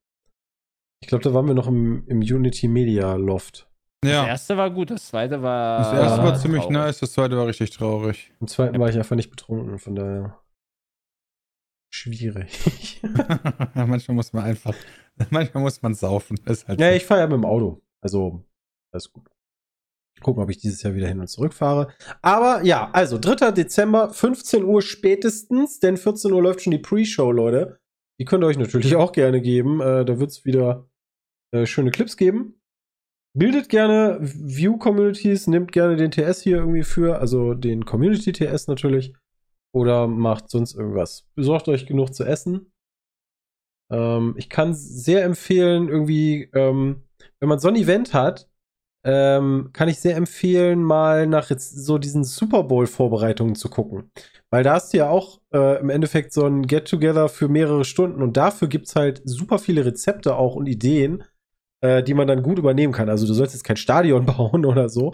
Ich glaube, da waren wir noch im, im Unity Media Loft. Das Ja. erste war gut, das zweite war. Das erste war ziemlich traurig. nice, das zweite war richtig traurig. Im zweiten war ich einfach nicht betrunken, von daher. Schwierig. manchmal muss man einfach, manchmal muss man saufen. Halt Ja, ich fahre ja mit dem Auto. Also, alles gut. Gucken, ob ich dieses Jahr wieder hin und zurück fahre. Aber ja, also 3. Dezember, 15 Uhr spätestens, denn 14 Uhr läuft schon die Pre-Show, Leute. Die könnt ihr euch natürlich auch gerne geben. Äh, da wird es wieder äh, schöne Clips geben. Bildet gerne View-Communities, nehmt gerne den TS hier irgendwie für, also den Community-TS natürlich. Oder macht sonst irgendwas. Besorgt euch genug zu essen. Ähm, ich kann sehr empfehlen, irgendwie, ähm, wenn man so ein Event hat, ähm, kann ich sehr empfehlen, mal nach jetzt so diesen Super Bowl-Vorbereitungen zu gucken. Weil da hast du ja auch äh, im Endeffekt so ein Get-Together für mehrere Stunden und dafür gibt es halt super viele Rezepte auch und Ideen, äh, die man dann gut übernehmen kann. Also du sollst jetzt kein Stadion bauen oder so,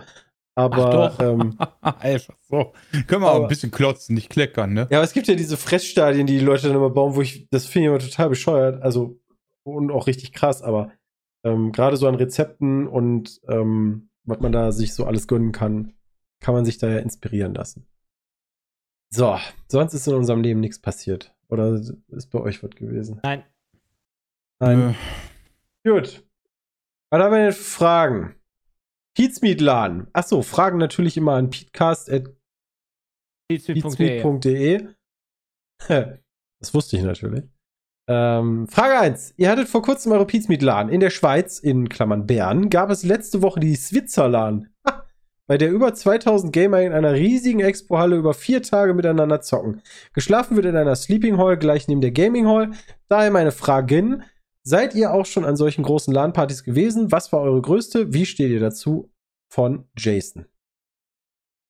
aber Ach doch. ähm, Einfach so. Können wir auch Aber- ein bisschen klotzen, nicht kleckern, ne? Ja, aber es gibt ja diese Fressstadien, die die Leute dann immer bauen, wo ich, das finde ich immer total bescheuert, also und auch richtig krass, aber ähm, gerade so an Rezepten und ähm, was man da sich so alles gönnen kann, kann man sich da ja inspirieren lassen. So, sonst ist in unserem Leben nichts passiert. Oder ist bei euch was gewesen? Nein. Nein. Gut. Was haben wir denn Fragen? Pizmeet-Laden. Achso, Fragen natürlich immer an Pizmeet.de. peatsmeet.de. Das wusste ich natürlich. Ähm, Frage 1. Ihr hattet vor kurzem eure Pizmeet-Laden in der Schweiz, in Klammern Bern, gab es letzte Woche die Switzerlan, bei der über 2000 Gamer in einer riesigen Expo-Halle über vier Tage miteinander zocken. Geschlafen wird in einer Sleeping Hall gleich neben der Gaming Hall. Daher meine Fragen. Seid ihr auch schon an solchen großen LAN-Partys gewesen? Was war eure größte? Wie steht ihr dazu? Von Jason.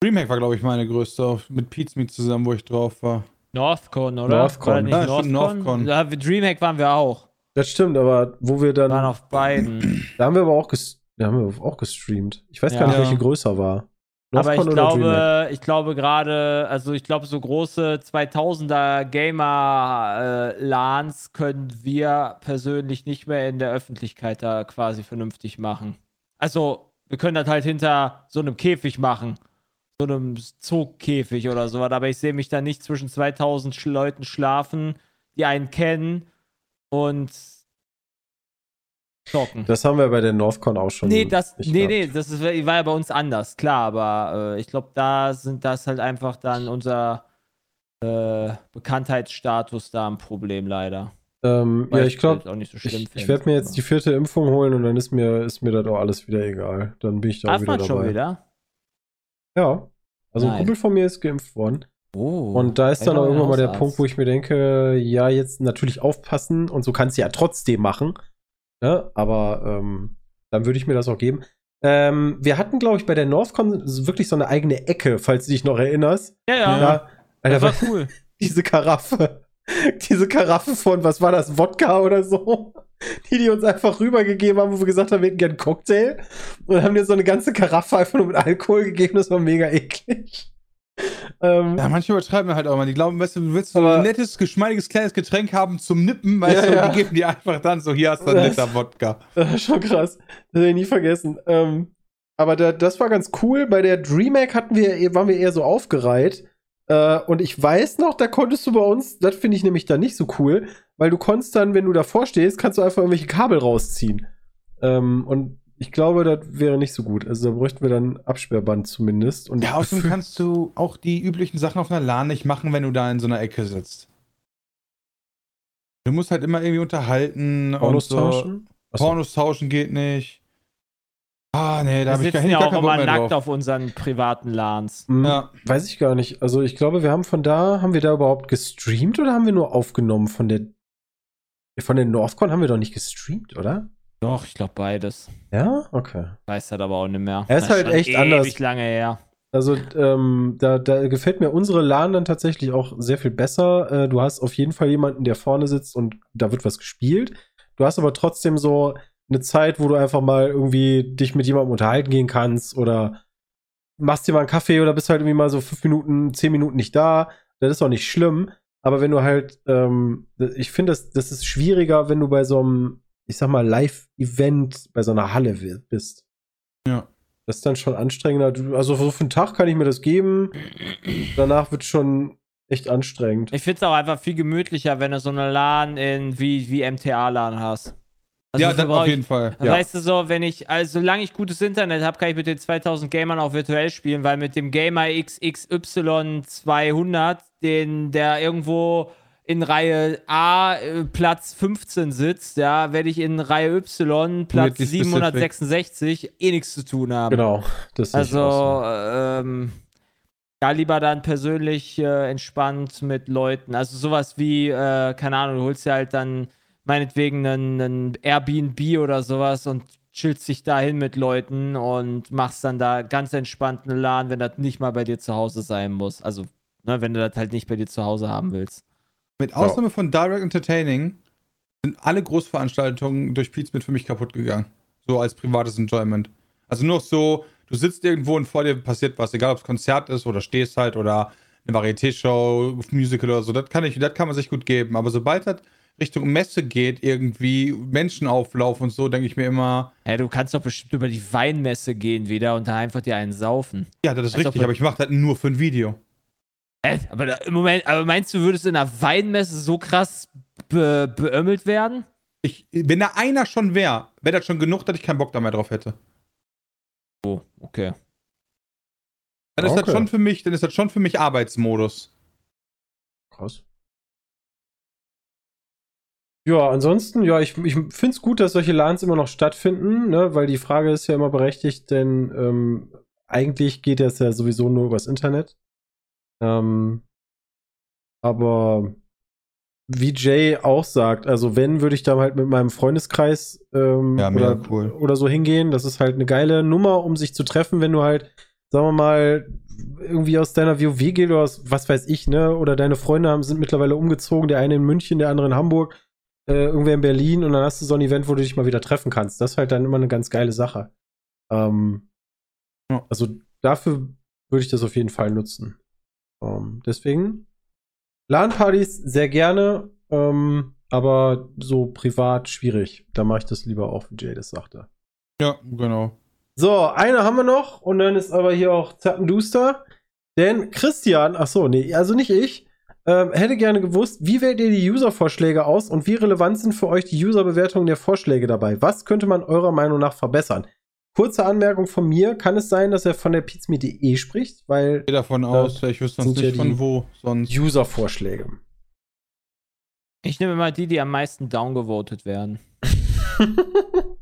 Dreamhack war, glaube ich, meine größte, mit Pizmeet zusammen, wo ich drauf war. Northcon, oder? Northcon. War Ja, Northcon? Northcon. Da, Dreamhack waren wir auch. Das stimmt, aber wo wir dann. Waren auf beiden. Da haben wir aber auch, ges da haben wir auch gestreamt. Ich weiß Ja. gar nicht, welche größer war. Aber ich glaube, ich glaube gerade, also ich glaube, so große 2000er Gamer-Lans können wir persönlich nicht mehr in der Öffentlichkeit da quasi vernünftig machen. Also, wir können das halt hinter so einem Käfig machen. So einem Zugkäfig oder sowas. Aber ich sehe mich da nicht zwischen 2000 Sch Leuten schlafen, die einen kennen und zocken. Das haben wir bei der Northcon auch schon. Nee, das, nee, nee, das ist, war ja bei uns anders, klar, aber äh, ich glaube, da sind das halt einfach dann unser äh, Bekanntheitsstatus da ein Problem leider. Ähm, ja, ich glaube, so ich, ich werde mir jetzt die vierte Impfung holen und dann ist mir, ist mir das auch alles wieder egal. Dann bin ich da Darf wieder man dabei. schon wieder? Ja. Also ein Nein. Kumpel von mir ist geimpft worden. Oh. Und da ist dann auch irgendwann mal der. Punkt, wo ich mir denke, ja, jetzt natürlich aufpassen und so kannst du ja trotzdem machen. Ne? Aber ähm, dann würde ich mir das auch geben. Ähm, wir hatten, glaube ich, bei der Northcon wirklich so eine eigene Ecke, falls du dich noch erinnerst. Ja, ja, Ja, Alter, das war cool. diese Karaffe. Diese Karaffe von, was war das, Wodka oder so? Die, die uns einfach rübergegeben haben, wo wir gesagt haben, wir hätten gern einen Cocktail. Und haben uns so eine ganze Karaffe einfach nur mit Alkohol gegeben. Das war mega eklig. Ähm, Ja, manche übertreiben halt auch mal. Die glauben, weißt du, du willst so ein nettes, geschmeidiges kleines Getränk haben zum Nippen, weißt Ja, du, ja. die geben dir einfach dann so, hier hast du einen Liter Wodka. Das ist schon krass. Das hätte ich nie vergessen. Ähm, aber da, das war ganz cool. Bei der DreamHack hatten wir, waren wir eher so aufgereiht. Äh, und ich weiß noch, da konntest du bei uns, das finde ich nämlich dann nicht so cool, weil du konntest dann, wenn du davor stehst, kannst du einfach irgendwelche Kabel rausziehen. Ähm, und ich glaube, das wäre nicht so gut. Also da bräuchten wir dann Absperrband zumindest. Und Ja, außerdem kannst du auch die üblichen Sachen auf einer LAN nicht machen, wenn du da in so einer Ecke sitzt. Du musst halt immer irgendwie unterhalten Pornos und so. tauschen? Achso. Pornos tauschen geht nicht. Ah, nee, da Wir habe ich gar, sitzen gar ja auch Bock immer nackt drauf. auf unseren privaten LANs. Hm, Ja. Weiß ich gar nicht. Also ich glaube, wir haben von da, haben wir da überhaupt gestreamt oder haben wir nur aufgenommen von der von der Northcon haben wir doch nicht gestreamt, oder? Doch, ich glaube beides. Ja? Okay. Weiß das aber auch nicht mehr. Er ist Das halt schon echt ewig anders. lange her. Also ähm, da, da gefällt mir unsere LAN dann tatsächlich auch sehr viel besser. Äh, du hast auf jeden Fall jemanden, der vorne sitzt und da wird was gespielt. Du hast aber trotzdem so eine Zeit, wo du einfach mal irgendwie dich mit jemandem unterhalten gehen kannst oder machst dir mal einen Kaffee oder bist halt irgendwie mal so fünf Minuten, zehn Minuten nicht da. Das ist auch nicht schlimm. Aber wenn du halt, ähm, ich finde, das, das ist schwieriger, wenn du bei so einem, ich sag mal, Live-Event bei so einer Halle bist. Ja. Das ist dann schon anstrengender. Du- Also so für einen Tag kann ich mir das geben. Danach wird schon echt anstrengend. Ich finde es auch einfach viel gemütlicher, wenn du so eine LAN in, wie, wie MTA-LAN hast. Also ja, das auf ich- jeden Fall. Ja. Weißt du so, wenn ich, also solange ich gutes Internet habe, kann ich mit den 2000 Gamern auch virtuell spielen, weil mit dem Gamer XXY 200, den, der irgendwo in Reihe A äh, Platz 15 sitzt, ja, werde ich in Reihe Y Platz Weirdly specific. 766 eh nichts zu tun haben. Genau. Das Also, so. ähm, da lieber dann persönlich äh, entspannt mit Leuten. Also sowas wie, äh, keine Ahnung, du holst dir halt dann meinetwegen einen, einen Airbnb oder sowas und chillst dich dahin mit Leuten und machst dann da ganz entspannt eine LAN, wenn das nicht mal bei dir zu Hause sein muss. Also, ne, wenn du das halt nicht bei dir zu Hause haben willst. Mit Ausnahme von Direct Entertaining sind alle Großveranstaltungen durch Pizmeet für mich kaputt gegangen. So als privates Enjoyment. Also nur noch so, du sitzt irgendwo und vor dir passiert was, egal ob es Konzert ist oder stehst halt oder eine Varieté-Show, Musical oder so, das kann ich, das kann man sich gut geben. Aber sobald das Richtung Messe geht, irgendwie Menschenauflauf und so, denke ich mir immer, Ja, du kannst doch bestimmt über die Weinmesse gehen wieder und da einfach dir einen saufen. ja, das ist Als richtig, aber ich mache das nur für ein Video. Äh, aber da, im Moment, aber meinst du, würdest du in einer Weinmesse so krass be beömmelt werden? Ich, wenn da einer schon wäre, wäre das schon genug, dass ich keinen Bock da mehr drauf hätte. Oh, okay. Dann ist Okay. das schon für mich, dann ist das schon für mich Arbeitsmodus. Krass. Ja, ansonsten, ja, ich, ich finde es gut, dass solche LANs immer noch stattfinden, ne, weil die Frage ist ja immer berechtigt, denn ähm, eigentlich geht das ja sowieso nur übers Internet. Ähm, aber wie Jay auch sagt, also wenn, würde ich da halt mit meinem Freundeskreis ähm, Ja, oder, cool. oder so hingehen. Das ist halt eine geile Nummer, um sich zu treffen, wenn du halt, sagen wir mal, irgendwie aus deiner WoW-Guild oder aus was weiß ich, ne? Oder deine Freunde haben, sind mittlerweile umgezogen, der eine in München, der andere in Hamburg, äh, irgendwer in Berlin und dann hast du so ein Event, wo du dich mal wieder treffen kannst. Das ist halt dann immer eine ganz geile Sache. Ähm, Ja. Also dafür würde ich das auf jeden Fall nutzen. Ähm, deswegen LAN-Partys sehr gerne, ähm, aber so privat schwierig. Da mache ich das lieber auch, wie Jay das sagte. Ja, genau. So, eine haben wir noch und dann ist aber hier auch Zappenduster. Denn Christian, ach so, nee, also nicht ich, ähm, hätte gerne gewusst, wie wählt ihr die User-Vorschläge aus und wie relevant sind für euch die User-Bewertungen der Vorschläge dabei? Was könnte man eurer Meinung nach verbessern? Kurze Anmerkung von mir, kann es sein, dass er von der pizme.de spricht, weil Ich gehe davon aus, ich wüsste sonst sind ja nicht von wo sonst. User-Vorschläge. Ich nehme immer die, die am meisten downgevotet werden.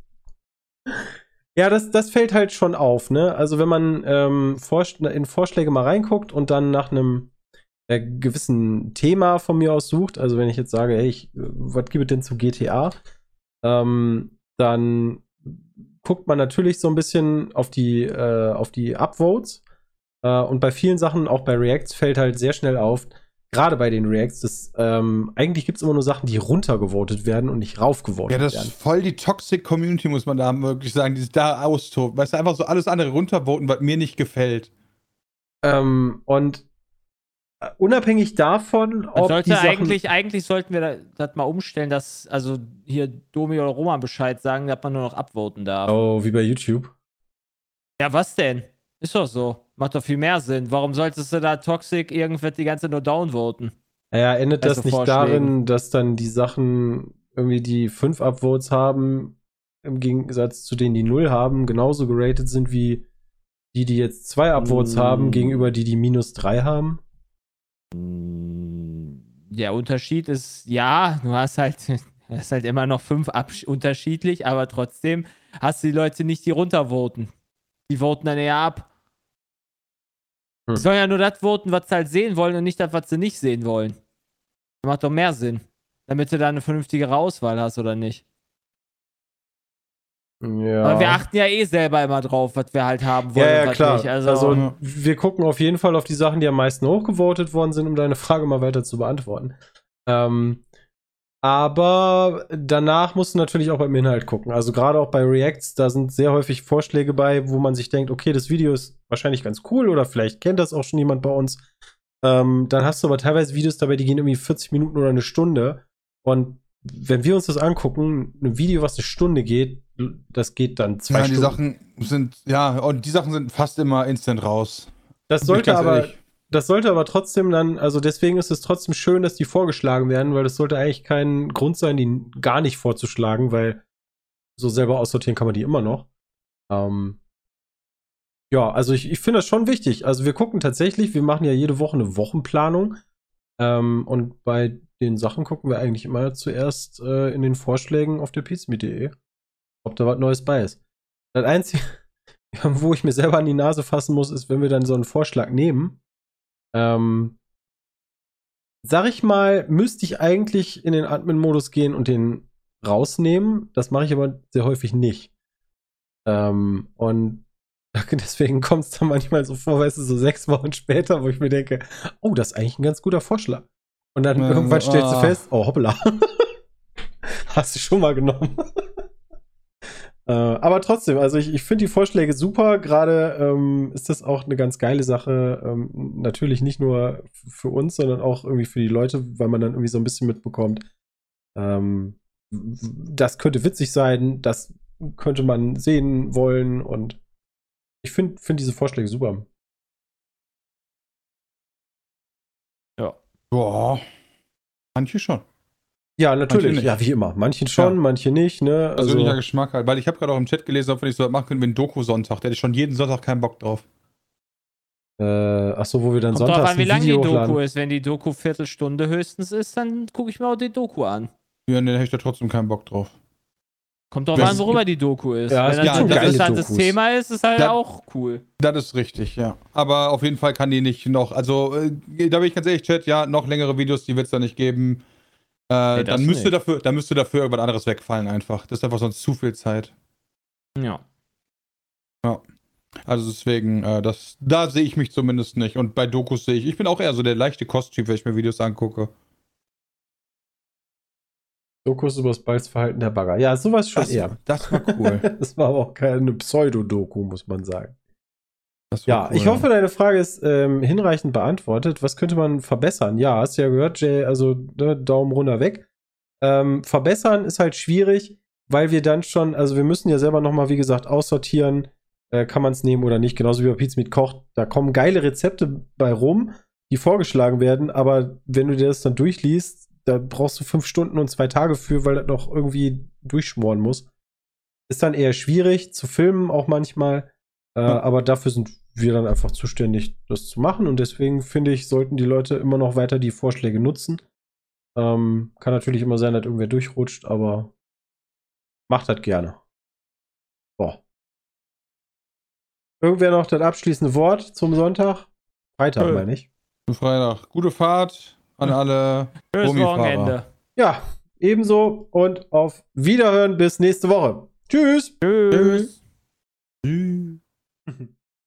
Ja, das, das fällt halt schon auf, ne? Also wenn man ähm, Vorsch in Vorschläge mal reinguckt und dann nach einem äh, gewissen Thema von mir aus sucht, also wenn ich jetzt sage, hey, ich, äh, was gibt es denn zu GTA, ähm, dann guckt man natürlich so ein bisschen auf die, äh, auf die Upvotes. Äh, und bei vielen Sachen, auch bei Reacts, fällt halt sehr schnell auf, gerade bei den Reacts, dass ähm, eigentlich gibt es immer nur Sachen, die runtergevotet werden und nicht raufgevotet Ja, das werden. ist voll die Toxic Community, muss man da wirklich sagen, die sich da austobt. Weißt du, einfach so alles andere runtervoten, was mir nicht gefällt. Ähm, und unabhängig davon, ob sollte die Sachen, eigentlich, eigentlich sollten wir da- das mal umstellen, dass also hier Domi oder Roman Bescheid sagen, dass man nur noch upvoten darf. Oh, wie bei YouTube. Ja, was denn? Ist doch so. Macht doch viel mehr Sinn. Warum solltest du da Toxic irgendwas die ganze Zeit nur downvoten? Naja, endet das Also nicht Vorschlägen. darin, dass dann die Sachen irgendwie die 5 Upvotes haben, im Gegensatz zu denen, die 0 haben, genauso geratet sind wie die, die jetzt 2 Upvotes Mm. haben, gegenüber die, die minus 3 haben? Der Unterschied ist, ja, du hast halt, hast halt immer noch fünf unterschiedlich, aber trotzdem hast du die Leute nicht, die runtervoten. Die voten dann eher ab. Hm. Die sollen ja nur das voten, was sie halt sehen wollen und nicht das, was sie nicht sehen wollen. Das macht doch mehr Sinn. Damit du da eine vernünftigere Auswahl hast, oder nicht? Ja. Aber wir achten ja eh selber immer drauf, was wir halt haben wollen ja, ja, klar. Also, Also, wir gucken auf jeden Fall auf die Sachen, die am meisten hochgevotet worden sind, um deine Frage mal weiter zu beantworten. Ähm, aber danach musst du natürlich auch beim Inhalt gucken. Also gerade auch bei Reacts, da sind sehr häufig Vorschläge bei, wo man sich denkt, okay, das Video ist wahrscheinlich ganz cool oder vielleicht kennt das auch schon jemand bei uns. Ähm, dann hast du aber teilweise Videos dabei, die gehen irgendwie 40 Minuten oder eine Stunde. Und wenn wir uns das angucken, ein Video, was eine Stunde geht, das geht dann zwei Ja, die Stunden. Sachen sind, ja, und die Sachen sind fast immer instant raus. Das sollte aber, ehrlich. das sollte aber trotzdem dann, also deswegen ist es trotzdem schön, dass die vorgeschlagen werden, weil das sollte eigentlich kein Grund sein, die gar nicht vorzuschlagen, weil so selber aussortieren kann man die immer noch. Ähm, ja, also ich, ich finde das schon wichtig. Also wir gucken tatsächlich, wir machen ja jede Woche eine Wochenplanung. Ähm, und bei den Sachen gucken wir eigentlich immer zuerst äh, in den Vorschlägen auf der pizmeet.de, ob da was Neues bei ist. Das Einzige, wo ich mir selber an die Nase fassen muss, ist, wenn wir dann so einen Vorschlag nehmen. Ähm, sag ich mal, müsste ich eigentlich in den Admin-Modus gehen und den rausnehmen. Das mache ich aber sehr häufig nicht. Ähm, und deswegen kommt es dann manchmal so vor, weißt du, so sechs Wochen später, wo ich mir denke, oh, das ist eigentlich ein ganz guter Vorschlag. Und dann Ja, irgendwann stellst du ah. fest, oh, hoppla. Hast du schon mal genommen. Äh, aber trotzdem, also ich, ich finde die Vorschläge super. Gerade ähm, ist das auch eine ganz geile Sache. Ähm, natürlich nicht nur für uns, sondern auch irgendwie für die Leute, weil man dann irgendwie so ein bisschen mitbekommt. Ähm, das könnte witzig sein, das könnte man sehen wollen und ich finde find diese Vorschläge super. Boah. Manche schon. Ja, natürlich. Ja, wie immer. Manchen schon, Ja. manche nicht, ne? Also, Persönlicher Geschmack halt. Weil ich habe gerade auch im Chat gelesen, ob wir nicht so was machen können wie ein Doku-Sonntag. Der hätte schon jeden Sonntag keinen Bock drauf. äh, ach so, wo wir dann Kommt sonntags drauf an, wie ein lang die Doku hochladen. ist. Wenn die Doku Viertelstunde höchstens ist, dann gucke ich mir auch die Doku an. Ja, nee, da hätte ich da trotzdem keinen Bock drauf. Kommt drauf Das an, worüber die Doku ist. Ja, Wenn gibt das ein geile interessantes Dokus. Thema ist, ist halt Da- auch cool. Das ist richtig, ja. Aber auf jeden Fall kann die nicht noch, also äh, da bin ich ganz ehrlich, Chat, ja, noch längere Videos, die wird es da nicht geben. Äh, Nee, dann, müsste nicht. dafür, dann müsste dafür irgendwas anderes wegfallen einfach. Das ist einfach sonst zu viel Zeit. Ja. Also deswegen, äh, das, da sehe ich mich zumindest nicht. Und bei Dokus sehe ich, ich bin auch eher so der leichte Kosttyp, wenn ich mir Videos angucke. Dokus über das Balzverhalten der Bagger. Ja, sowas schon Das, eher. das war cool. Das war aber auch keine Pseudo-Doku, muss man sagen. Ja, cool. ich hoffe, deine Frage ist ähm, hinreichend beantwortet. Was könnte man verbessern? Ja, hast du ja gehört, Jay, also ne, Daumen runter weg. Ähm, verbessern ist halt schwierig, weil wir dann schon, also wir müssen ja selber nochmal, wie gesagt, aussortieren, äh, kann man es nehmen oder nicht, genauso wie bei Pizza mit Koch. Da kommen geile Rezepte bei rum, die vorgeschlagen werden, aber wenn du dir das dann durchliest, da brauchst du fünf Stunden und zwei Tage für, weil das noch irgendwie durchschmoren muss. Ist dann eher schwierig zu filmen, auch manchmal. Äh, Ja. Aber dafür sind wir dann einfach zuständig, das zu machen. Und deswegen finde ich, sollten die Leute immer noch weiter die Vorschläge nutzen. Ähm, kann natürlich immer sein, dass irgendwer durchrutscht, aber macht das gerne. Boah. Irgendwer noch das abschließende Wort zum Sonntag? Freitag, Nö. meine ich. Freitag. Gute Fahrt an alle. Schönes. Wochenende. Ja, ebenso und auf Wiederhören bis nächste Woche. Tschüss. Tschüss. Tschüss. Mm-hmm.